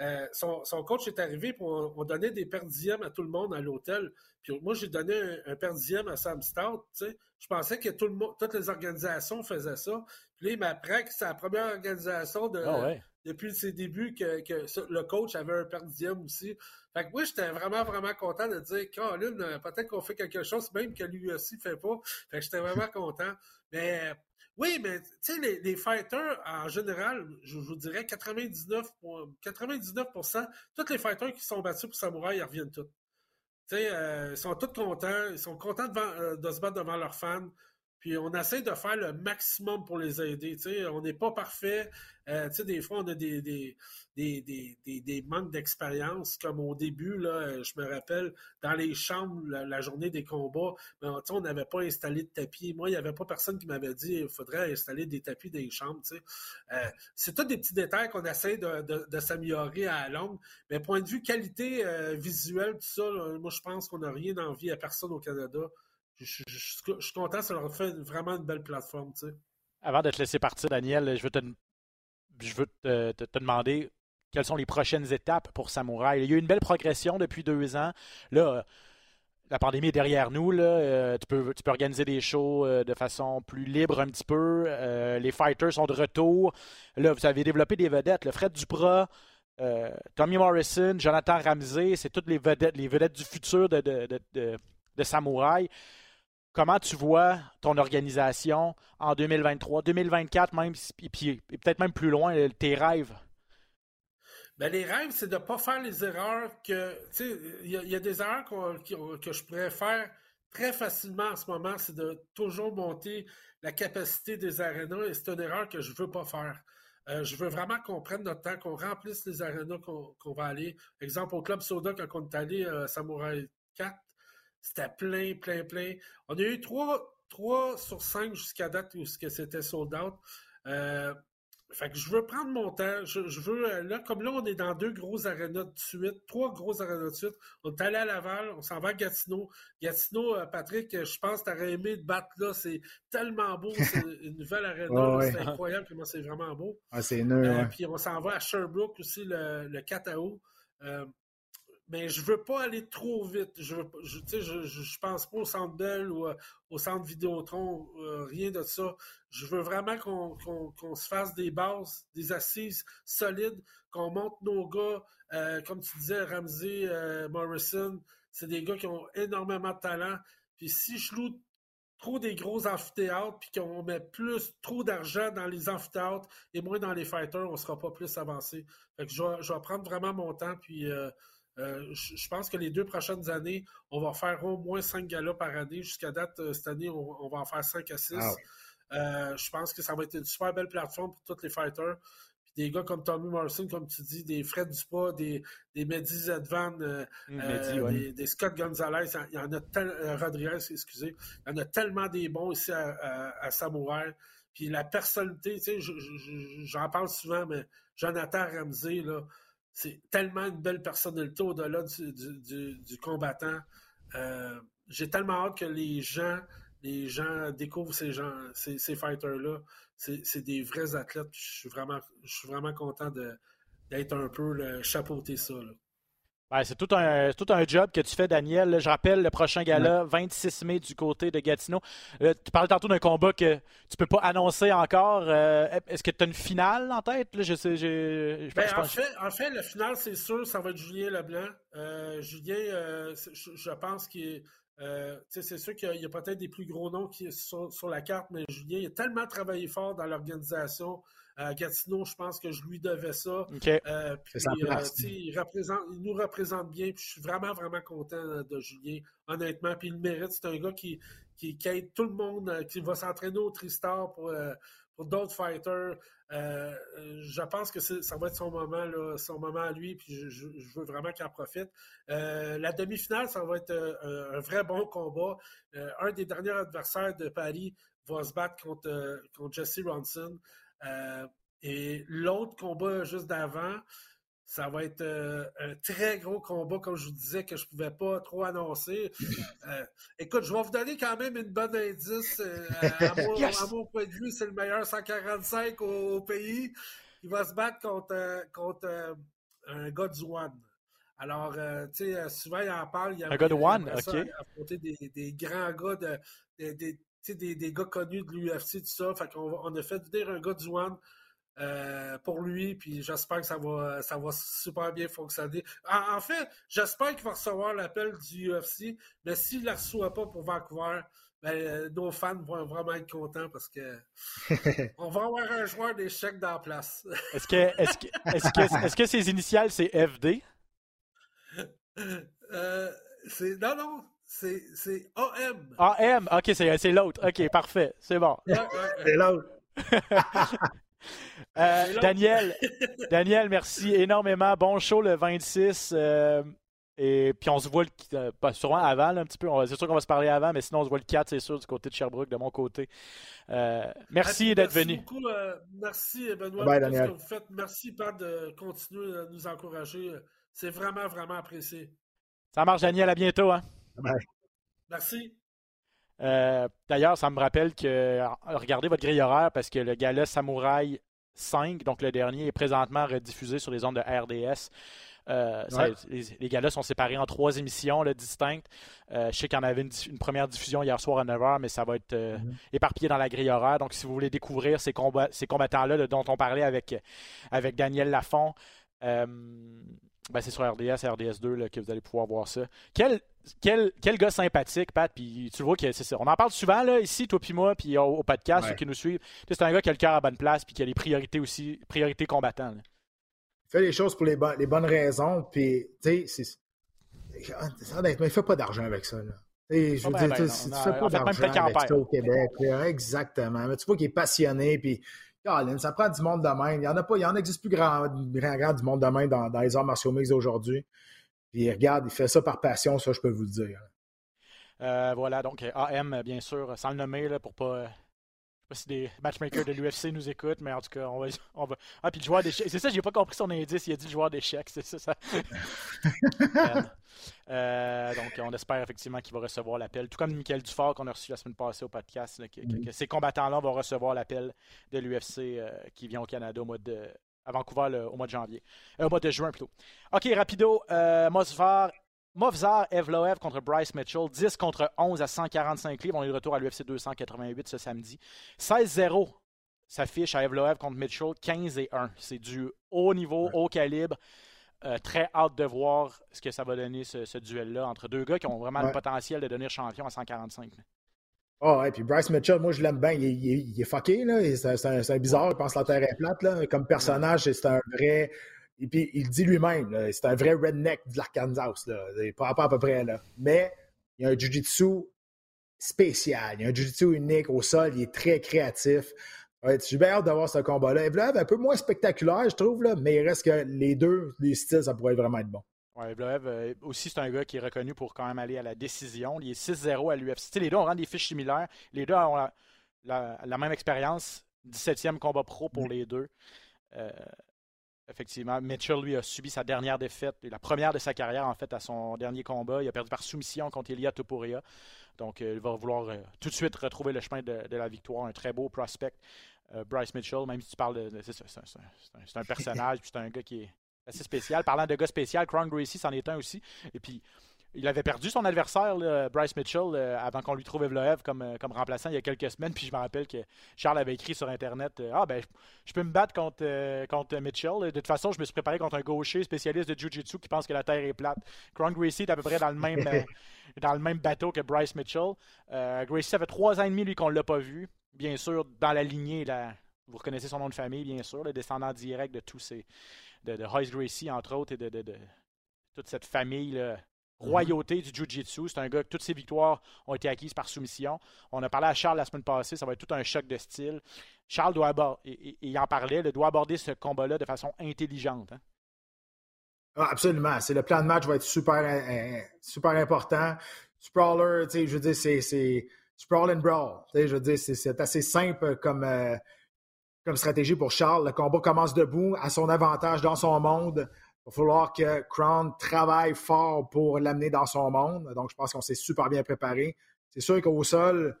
euh, son, coach est arrivé pour on, donnait des per à tout le monde à l'hôtel. Puis moi, j'ai donné un, un à Sam Stout. Je pensais que tout le monde, toutes les organisations faisaient ça. Puis là, il m'apprend que c'est la première organisation de, ah depuis ses débuts que, le coach avait un per aussi. Fait que moi, j'étais vraiment, vraiment content de dire, Caroline, euh, peut-être qu'on fait quelque chose, même que lui aussi ne fait pas. Fait que j'étais vraiment (laughs) content. Mais oui, mais tu sais, les, fighters, en général, je, vous dirais 99, 99%, tous les fighters qui sont battus pour Samouraï, ils reviennent tous. Tu sais, euh, ils sont tous contents, ils sont contents de, euh, de se battre devant leurs fans. Puis on essaie de faire le maximum pour les aider. On n'est pas parfait. Euh, des fois, on a des, manques d'expérience, comme au début, là, je me rappelle, dans les chambres, la, journée des combats, ben, on n'avait pas installé de tapis. Moi, il n'y avait pas personne qui m'avait dit qu'il faudrait installer des tapis dans les chambres. Euh, c'est tous des petits détails qu'on essaie de, s'améliorer à longue. Mais point de vue qualité euh, visuelle, tout ça, moi, je pense qu'on n'a rien envie à personne au Canada je, suis content, ça leur fait vraiment une belle plateforme. Avant de te laisser partir, Daniel, je veux te, je veux te, demander quelles sont les prochaines étapes pour Samouraï. Il y a eu une belle progression depuis deux ans. Là, la pandémie est derrière nous. Là. Euh, tu, peux, tu peux organiser des shows euh, de façon plus libre un petit peu. Euh, les fighters sont de retour. Là, vous avez développé des vedettes. Le Fred Duprat, Tommy Morrison, Jonathan Ramsey, c'est toutes les vedettes, les vedettes du futur de, de, de, de Samouraï comment tu vois ton organisation en 2023, 2024 même, et peut-être même plus loin, tes rêves? Ben, les rêves, c'est de ne pas faire les erreurs que. Il y, a des erreurs que je pourrais faire très facilement en ce moment, c'est de toujours monter la capacité des arénas et c'est une erreur que je ne veux pas faire. Euh, je veux vraiment qu'on prenne notre temps, qu'on remplisse les arénas qu'on va aller. Exemple, au Club Soda, quand on est allé à euh, Samouraï 4, c'était plein, plein, plein. On a eu trois, sur cinq jusqu'à date où c'était sold out. Euh, fait que je veux prendre mon temps. Je, veux, euh, là, comme là, on est dans deux gros arénas de suite, trois gros arénas de suite. On est allé à Laval, on s'en va à Gatineau. Gatineau, euh, Patrick, je pense que tu aurais aimé te battre là. C'est tellement beau. (laughs) C'est une nouvelle aréna. C'est incroyable comment c'est vraiment beau. Ah, c'est Puis on s'en va à Sherbrooke aussi le, le 4 août. Mais je veux pas aller trop vite. Je, veux, je, je, je, pense pas au Centre Bell ou au Centre Vidéotron, rien de ça. Je veux vraiment qu'on se fasse des bases, des assises solides, qu'on monte nos gars, comme tu disais, Ramsey, Morrison, c'est des gars qui ont énormément de talent. Puis si je loue trop des gros amphithéâtres, puis qu'on met plus, trop d'argent dans les amphithéâtres et moins dans les fighters, on sera pas plus avancé. Fait que je, vais, prendre vraiment mon temps, puis euh, euh, je, pense que les deux prochaines années, on va faire au moins cinq galas par année. Jusqu'à date, euh, cette année, on, va en faire cinq à six. Ah je pense que ça va être une super belle plateforme pour tous les fighters des gars comme Tommy Morrison, comme tu dis, des Fred Dupont, des, des Mehdi Zedvan, euh, mm, euh, des, Scott Gonzalez, il y en a tellement, euh, Rodriguez, excusez, il y en a tellement des bons ici à, à, Samouraï. Puis la personnalité, tu sais, j'en parle souvent, mais Jonathan Ramsey, là, c'est tellement une belle personnalité au-delà du, combattant. J'ai tellement hâte que les gens, découvrent ces gens, ces, fighters-là c'est des vrais athlètes. Je suis vraiment, je suis vraiment content d'être un peu le chapeauté ça. C'est tout un, tout un job que tu fais, Daniel. je rappelle le prochain gala, 26 mai du côté de Gatineau. Euh, tu parlais tantôt d'un combat que tu peux pas annoncer encore. Euh, est-ce que tu as une finale en tête? je sais, ben, en, fait, en fait, le final, c'est sûr, ça va être Julien Leblanc. Euh, Julien, je, pense qu'il est euh, c'est sûr qu'il y a, peut-être des plus gros noms qui sont sur la carte, mais Julien il a tellement travaillé fort dans l'organisation. À Gatineau, je pense que je lui devais ça. Euh, puis, euh, il, représente, il nous représente bien. Puis je suis vraiment, vraiment content de Julien, honnêtement. Puis il le mérite. C'est un gars qui, qui, aide tout le monde, qui va s'entraîner au Tristar pour, pour d'autres fighters. Euh, je pense que ça va être son moment, là, son moment à lui, puis je, veux vraiment qu'il en profite. Euh, la demi-finale, ça va être euh, un vrai bon combat. un des derniers adversaires de Paris va se battre contre, contre Jesse Ronson. Et l'autre combat juste d'avant, ça va être euh, un très gros combat, comme je vous disais, que je ne pouvais pas trop annoncer. (laughs) Euh, écoute, je vais vous donner quand même une bonne indice. Euh, à, (laughs) mon, point de vue, c'est le meilleur 145 au, pays. Il va se battre contre, contre un gars du One. Alors, tu sais, souvent, il en parle. Il un gars de One, OK. Affronter des, des, grands gars, de, des, des, des, gars connus de l'UFC, tout ça. Fait qu'on on a fait venir un gars du One euh, pour lui, puis j'espère que ça va, ça va super bien fonctionner. En, fait, j'espère qu'il va recevoir l'appel du UFC, mais s'il ne la reçoit pas pour Vancouver, ben, nos fans vont vraiment être contents parce que (laughs) on va avoir un joueur d'échecs dans la place. (laughs) est-ce que, est-ce que, est-ce que, est-ce que ses initiales c'est FD? Euh, c'est, non, non, c'est, AM. AM, ok, c'est, c'est l'autre. Ok, parfait, c'est bon. (laughs) c'est l'autre. (laughs) Euh, Daniel, (laughs) Daniel, merci énormément. Bon show le 26. Euh, et puis on se voit le, euh, pas sûrement avant un petit peu. C'est sûr qu'on va se parler avant, mais sinon on se voit le 4, c'est sûr, du côté de Sherbrooke, de mon côté. merci d'être venu. Beaucoup, merci Benoît pour ce que vous faites. Merci Pat de continuer à nous encourager. C'est vraiment, vraiment apprécié. Ça marche, Daniel. À bientôt. Hein? Merci. D'ailleurs, ça me rappelle que regardez votre grille horaire parce que le gala Samouraï 5, donc le dernier, est présentement rediffusé sur les ondes de RDS. Euh, les, les gars-là sont séparés en trois émissions distinctes. Euh, je sais qu'il y en avait une, première diffusion hier soir à 9h, mais ça va être euh, mhm. éparpillé dans la grille horaire. Donc, si vous voulez découvrir ces, ces combattants-là dont on parlait avec, avec Daniel Lafont, ben, c'est sur RDS, RDS2 que vous allez pouvoir voir ça. Quel, quel, quel gars sympathique, Pat. Puis tu le vois que c'est ça. On en parle souvent là, ici, toi puis moi, puis au, podcast, ceux qui nous suivent. C'est un gars qui a le cœur à bonne place, puis qui a les priorités aussi, priorités combattantes. Il fait les choses pour les, les bonnes raisons, puis tu sais, honnêtement, il fait pas d'argent avec ça. Là. je veux dire, tu fais pas d'argent avec ça au Québec. exactement. Mais tu vois qu'il est passionné, puis ça prend du monde de même. Il y en a pas, il y en existe plus grand, grand, du monde de même dans, les arts martiaux mix d'aujourd'hui. Puis regarde, il fait ça par passion, ça je peux vous le dire. Euh, voilà, donc AM, bien sûr, sans le nommer là, pour pas. Je sais pas si des matchmakers de l'UFC nous écoutent, mais en tout cas, on va. On va... Ah, puis le joueur d'échecs. C'est ça, j'ai pas compris son indice. Il a dit le joueur d'échecs. C'est ça. ça... (laughs) Euh, euh, donc, on espère effectivement qu'il va recevoir l'appel. Tout comme Michael Dufort qu'on a reçu la semaine passée au podcast, que, ces combattants-là vont recevoir l'appel de l'UFC qui vient au Canada au mois de à Vancouver au mois de janvier. au mois de juin plutôt. OK, rapido. Mosvar Movzar Evloev contre Bryce Mitchell, 10 contre 11 à 145 livres. On est de retour à l'UFC 288 ce samedi. 16-0 s'affiche à Evloev contre Mitchell, 15 et 1. C'est du haut niveau, haut calibre. Euh, très hâte de voir ce que ça va donner ce, duel-là entre deux gars qui ont vraiment le potentiel de devenir champion à 145. Oh, et puis Bryce Mitchell, moi je l'aime bien. Il, est fucké, là. C'est un, bizarre, il pense que la terre est plate. Là. Comme personnage, c'est un vrai. Et puis, il dit lui-même, c'est un vrai redneck de l'Arkansas, pas, pas à peu près. Là. Mais il y a un jiu-jitsu spécial, il y a un jiu-jitsu unique au sol, il est très créatif. Ouais, J'ai bien hâte d'avoir ce combat-là. Evloev, un peu moins spectaculaire, je trouve, là, mais il reste que les deux, les styles, ça pourrait vraiment être bon. Ouais, Evloev, euh, aussi, c'est un gars qui est reconnu pour quand même aller à la décision. Il est 6-0 à l'UFC. Les deux ont rendu des fiches similaires. Les deux ont la, même expérience. 17e combat pro pour mm. les deux. Euh, Effectivement. Mitchell, lui, a subi sa dernière défaite, la première de sa carrière, en fait, à son dernier combat. Il a perdu par soumission contre Elia Topuria. Donc, euh, il va vouloir tout de suite retrouver le chemin de, la victoire. Un très beau prospect. Bryce Mitchell, même si tu parles de. C'est un, personnage, puis c'est un gars qui est assez spécial. Parlant de gars spécial, Cron Gracie, c'en est un aussi. Et puis, il avait perdu son adversaire, Bryce Mitchell, euh, avant qu'on lui trouve Evloev comme, euh, comme remplaçant il y a quelques semaines. Puis je me rappelle que Charles avait écrit sur Internet euh, Ah, ben, je peux me battre contre, contre Mitchell. De toute façon, je me suis préparé contre un gaucher spécialiste de Jiu-Jitsu qui pense que la terre est plate. Cron Gracie est à peu près dans le même, (laughs) dans le même bateau que Bryce Mitchell. Gracie, ça fait trois ans et demi, lui, qu'on ne l'a pas vu. Bien sûr, dans la lignée, là, vous reconnaissez son nom de famille, bien sûr, le descendant direct de tous ces. De, de Royce Gracie, entre autres, et de, de, de toute cette famille. Là, Mhm. royauté du Jiu-Jitsu. C'est un gars que toutes ses victoires ont été acquises par soumission. On a parlé à Charles la semaine passée, ça va être tout un choc de style. Charles doit aborder, il en parlait, il doit aborder ce combat-là de façon intelligente. Hein. Ah, absolument. C'est le plan de match va être super, euh, euh, super important. Sprawler, je veux dire, c'est sprawl and brawl. Je veux dire, c'est assez simple comme, euh, comme stratégie pour Charles. Le combat commence debout, à son avantage dans son monde. Il va falloir que Crown travaille fort pour l'amener dans son monde. Donc, je pense qu'on s'est super bien préparé. C'est sûr qu'au sol,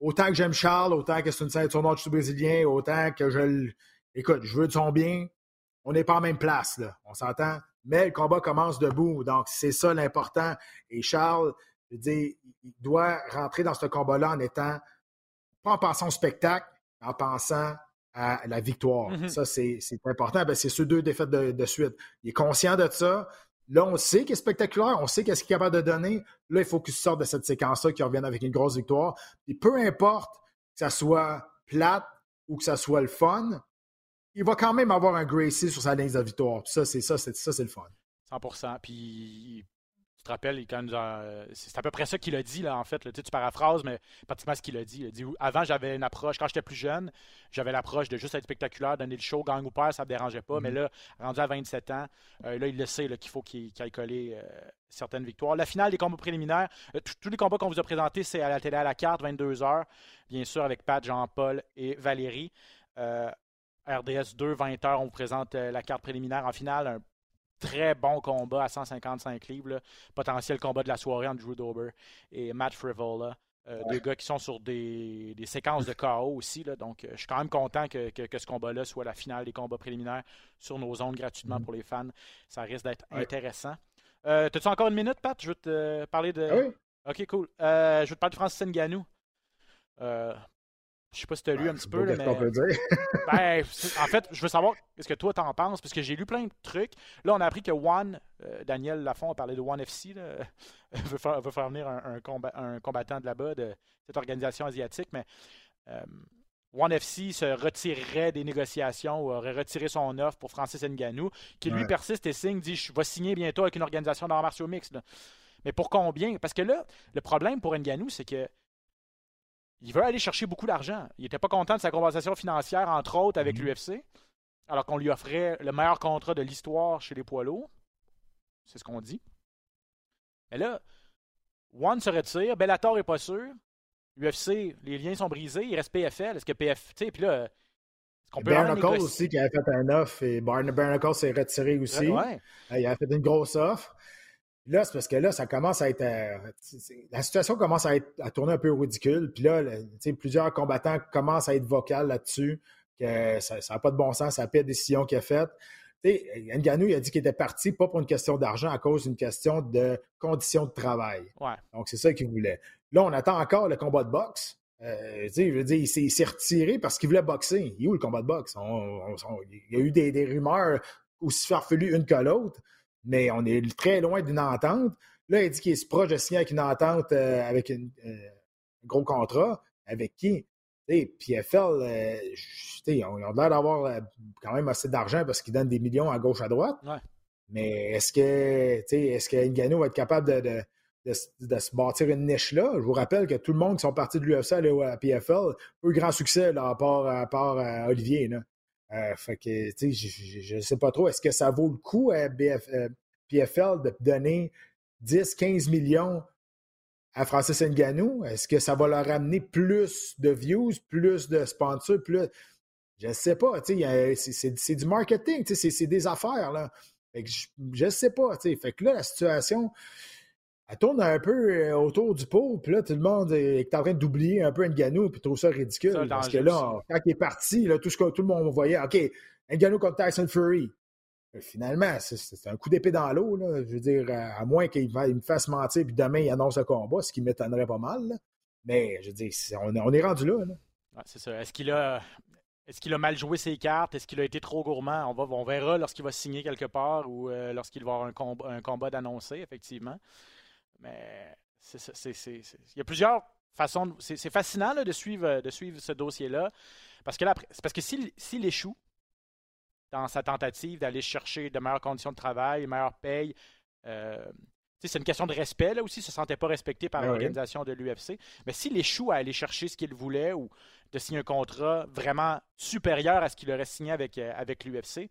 autant que j'aime Charles, autant que c'est une ceinture nord brésilien, autant que je Écoute, je veux de son bien. On n'est pas en même place, là. On s'entend? Mais le combat commence debout. Donc, c'est ça l'important. Et Charles, je veux dire, il doit rentrer dans ce combat-là en étant, pas en pensant au spectacle, en pensant à la victoire. Mm-hmm. Ça, c'est important. Ben, c'est ces deux défaites de, suite. Il est conscient de ça. Là, on sait qu'il est spectaculaire, on sait qu'est-ce qu'il est capable de donner. Là, il faut qu'il sorte de cette séquence-là, qu'il revienne avec une grosse victoire. Et peu importe que ça soit plate ou que ça soit le fun, il va quand même avoir un Gracie sur sa ligne de victoire. ça, c'est ça, c'est ça, c'est le fun. 100%. Puis te rappelles, c'est à peu près ça qu'il a dit, là, en fait. Tu, paraphrases, mais pratiquement ce qu'il a dit. Il a dit Avant, j'avais une approche, quand j'étais plus jeune, j'avais l'approche de juste être spectaculaire, donner le show, gang ou père, ça ne me dérangeait pas. Mais mm-hmm. là, rendu à 27 ans, euh, là, il le sait qu'il faut qu'il aille coller euh, certaines victoires. La finale des combats préliminaires, euh, tous les combats qu'on vous a présentés, c'est à la télé à la carte, 22h, bien sûr, avec Pat, Jean-Paul et Valérie. RDS 2, 20h, on vous présente la carte préliminaire en finale, très bon combat à 155 livres. Potentiel combat de la soirée entre Drew Dober et Matt Frivola. Euh, deux gars qui sont sur des, séquences de KO aussi. donc, euh, je suis quand même content que, ce combat-là soit la finale des combats préliminaires sur nos zones gratuitement mm-hmm. pour les fans. Ça risque d'être intéressant. Euh, T'as-tu encore une minute, Pat? Je veux te parler de. Ah oui. Ok, cool. je veux te parler de Francis Ngannou. Je sais pas si tu as lu un petit peu, mais. (laughs) ben, en fait, je veux savoir ce que toi t'en penses, parce que j'ai lu plein de trucs. Là, on a appris que One, euh, Daniel Lafont a parlé de One FC, là, (laughs) veut, faire, veut, faire, venir un, un, combattant de là-bas, de cette organisation asiatique, mais euh, One FC se retirerait des négociations ou aurait retiré son offre pour Francis Ngannou, qui lui persiste et signe, dit Je vais signer bientôt avec une organisation d'arts martiaux mixtes. Mais pour combien? Parce que là, le problème pour Ngannou, c'est que il veut aller chercher beaucoup d'argent. Il n'était pas content de sa compensation financière, entre autres, avec mhm. l'UFC, alors qu'on lui offrait le meilleur contrat de l'histoire chez les poids lourds. C'est ce qu'on dit. Mais là, One se retire, Bellator n'est pas sûr. UFC, les liens sont brisés, il reste PFL. Est-ce que PF. Tu sais, puis là. Est-ce Barnacle aussi qui avait fait un offre et Barnacle s'est retiré aussi. Il a fait une grosse offre. Là, c'est parce que là, ça commence à être. Euh, la situation commence à, être, à tourner un peu ridicule. Puis là, plusieurs combattants commencent à être vocaux là-dessus. que ça n'a pas de bon sens, la pire décision qu'il a faite. Nganou, il a dit qu'il était parti pas pour une question d'argent, à cause d'une question de conditions de travail. Donc, c'est ça qu'il voulait. Là, on attend encore le combat de boxe. Euh, je veux dire, il s'est retiré parce qu'il voulait boxer. Il est où le combat de boxe? il y a eu des, rumeurs aussi farfelues une que l'autre, mais on est très loin d'une entente. Là, il dit qu'il est proche de signer avec une entente euh, avec euh, un gros contrat. Avec qui? PFL, euh, ils ont, l'air d'avoir euh, quand même assez d'argent parce qu'ils donnent des millions à gauche, à droite. Mais est-ce que, est-ce que Ngannou va être capable de, de, se bâtir une niche là? Je vous rappelle que tout le monde qui sont partis de l'UFC à PFL eu grand succès à part, à part Olivier. Fait que, je ne sais pas trop. Est-ce que ça vaut le coup à PFL de donner 10, 15 millions à Francis Nganou? Est-ce que ça va leur amener plus de views, plus de sponsors, plus. Je ne sais pas, c'est du marketing, c'est des affaires. Là. je ne sais pas. Fait que là, la situation, elle tourne un peu euh, autour du pot, puis là, tout le monde est en train d'oublier un peu Nganou, puis trouve ça ridicule. parce que là, quand il est parti, là, tout, ce que, tout le monde voyait, OK, Nganou contre Tyson Fury. Euh, finalement, c'est un coup d'épée dans l'eau. Je veux dire, à, moins qu'il me fasse mentir puis demain il annonce un combat, ce qui m'étonnerait pas mal. Mais je veux dire, on, est rendu là. c'est ça. Est-ce qu'il a. Est-ce qu'il a mal joué ses cartes? Est-ce qu'il a été trop gourmand? On, va, on verra lorsqu'il va signer quelque part ou euh, lorsqu'il va avoir un, un combat d'annoncer, effectivement. Mais il y a plusieurs façons. C'est fascinant de, suivre, de suivre ce dossier-là. Parce que, parce que s'il échoue, dans sa tentative d'aller chercher de meilleures conditions de travail, de meilleures payes. Euh, c'est une question de respect là aussi, il ne se sentait pas respecté par ben l'organisation de l'UFC. Mais s'il échoue à aller chercher ce qu'il voulait ou de signer un contrat vraiment supérieur à ce qu'il aurait signé avec, euh, avec l'UFC,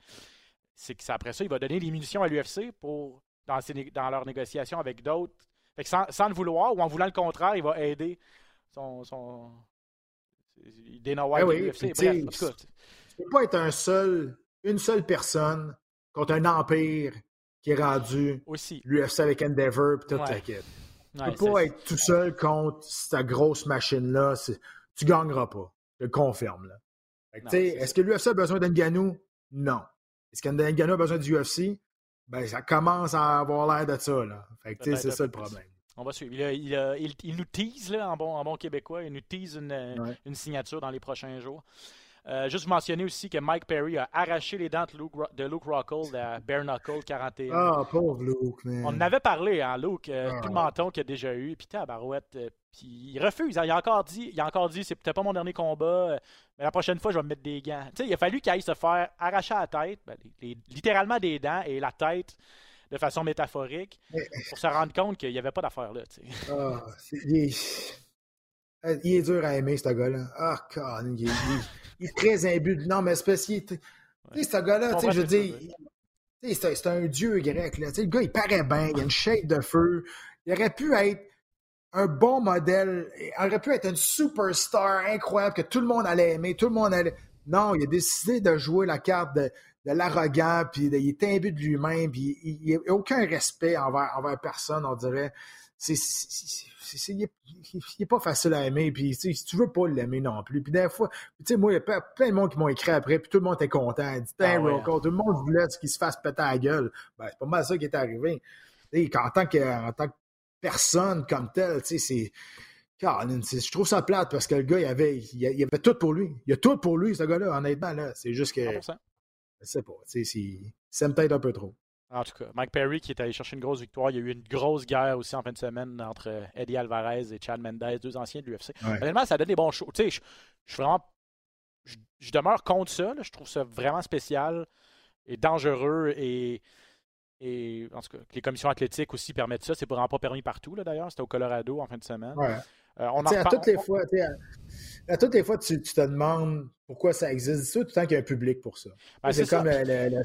c'est que après ça, il va donner des munitions à l'UFC pour dans, dans leurs négociations avec d'autres. Sans, sans, le vouloir ou en voulant le contraire, il va aider son, son Dana White ben l'UFC. Bref, en tout cas, tu peux pas être un seul une seule personne contre un empire qui est rendu l'UFC avec Endeavor et toute la quête. Tu ne peux pas être tout seul contre cette grosse machine-là. Tu ne gagneras pas. Je le confirme. Est-ce que l'UFC a besoin d'Enganou? Non. Est-ce qu'Enganou a besoin du UFC? Ben, ça commence à avoir l'air de ça. C'est ça le problème. On va suivre. Il, nous tease là, en, bon, en bon québécois. Il nous tease une, une signature dans les prochains jours. Euh, juste mentionner aussi que Mike Perry a arraché les dents de Luke, de Luke Rockhold à Bare Knuckle 41. Ah, pauvre Luke, man. On en avait parlé, hein, Luke, euh, tout le ah. menton qu'il a déjà eu, puis tabarouette, euh, puis il refuse. Hein, il a encore dit, il a encore dit, c'est peut-être pas mon dernier combat, mais la prochaine fois, je vais me mettre des gants. il a fallu qu'il aille se faire arracher la tête, ben, littéralement des dents et la tête de façon métaphorique, pour se rendre compte qu'il n'y avait pas d'affaire là. Ah, il est dur à aimer, ce gars-là. Ah, oh, il, il, est très imbu. Non, mais c'est parce qu'il Tu sais, ce gars-là, je veux dire, c'est un dieu grec. Là. le gars, il paraît bien, il a une shape de feu. Il aurait pu être un bon modèle. Il aurait pu être une superstar incroyable que tout le monde allait aimer. Tout le monde allait. Non, il a décidé de jouer la carte de, de l'arrogant, puis il est imbu de lui-même, puis il n'a aucun respect envers, envers personne, on dirait. C'est il n'est pas facile à aimer. Puis, si tu veux pas l'aimer non plus. Puis, des fois, tu sais, moi, il y a plein de monde qui m'ont écrit après, puis tout le monde était content. Il dit, ah tout le monde voulait qu'il se fasse péter la gueule. Ben, c'est pas mal ça qui est arrivé. en, tant que, en tant que personne comme tel, tu sais, c'est. Je trouve ça plate parce que le gars, il avait, il avait tout pour lui. Il a tout pour lui, ce gars-là, honnêtement. Là. C'est juste que. 100%. Je sais pas. C'est peut-être un peu trop. En tout cas, Mike Perry qui est allé chercher une grosse victoire. Il y a eu une grosse guerre aussi en fin de semaine entre Eddie Alvarez et Chad Mendez, deux anciens de l'UFC. Honnêtement, ça donne des bons shows. Tu sais, je, suis vraiment. Je, demeure contre ça. Je trouve ça vraiment spécial et dangereux et. Et en tout cas, les commissions athlétiques aussi permettent ça. C'est vraiment pas permis partout, d'ailleurs. C'était au Colorado en fin de semaine. Ouais. Euh, on à, toutes les fois, à, toutes les fois, tu, te demandes pourquoi ça existe. tout le temps qu'il y a un public pour ça. Ben, c'est comme le,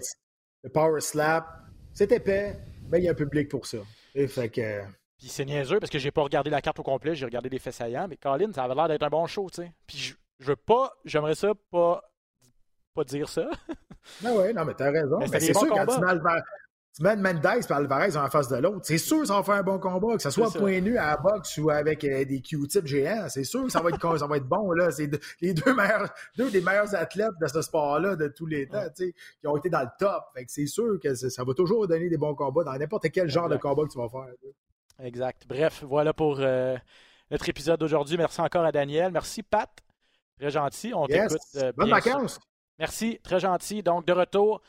Power Slap c'est épais, mais il y a un public pour ça. Et fait que... Puis c'est niaiseux parce que j'ai pas regardé la carte au complet, j'ai regardé des faits saillants, mais Colin, ça avait l'air d'être un bon show, tu sais. Puis je, je veux pas, j'aimerais ça pas, pas dire ça. Ben ouais, non, mais t'as raison. Mais, c'est sûr, quand tu, mets tu mets Mendes et Alvarez en face de l'autre, c'est sûr que ça va faire un bon combat, que ce soit point nu à la boxe ou avec euh, des Q-tips géants, c'est sûr que ça va être, ça va être bon. Là. C'est les deux, meilleurs, deux des meilleurs athlètes de ce sport-là de tous les temps, qui ont été dans le top. Fait que c'est sûr que ça va toujours donner des bons combats dans n'importe quel genre de combat que tu vas faire. Exact. Bref, voilà pour euh, notre épisode d'aujourd'hui. Merci encore à Daniel. Merci, Pat. Très gentil. On t'écoute. Euh, Bonne vacances. Merci, très gentil. Donc, de retour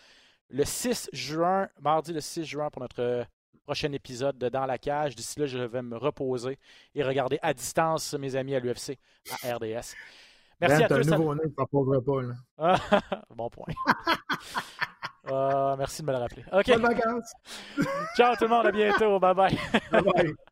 le 6 juin, mardi le 6 juin pour notre prochain épisode de Dans la cage. D'ici là, je vais me reposer et regarder à distance mes amis à l'UFC, à RDS. Merci à tous. un nouveau nom, pas. (laughs) bon point. Ah, (laughs) merci de me le rappeler. OK. Ciao tout le monde, à bientôt. Bye bye. bye, bye. (laughs)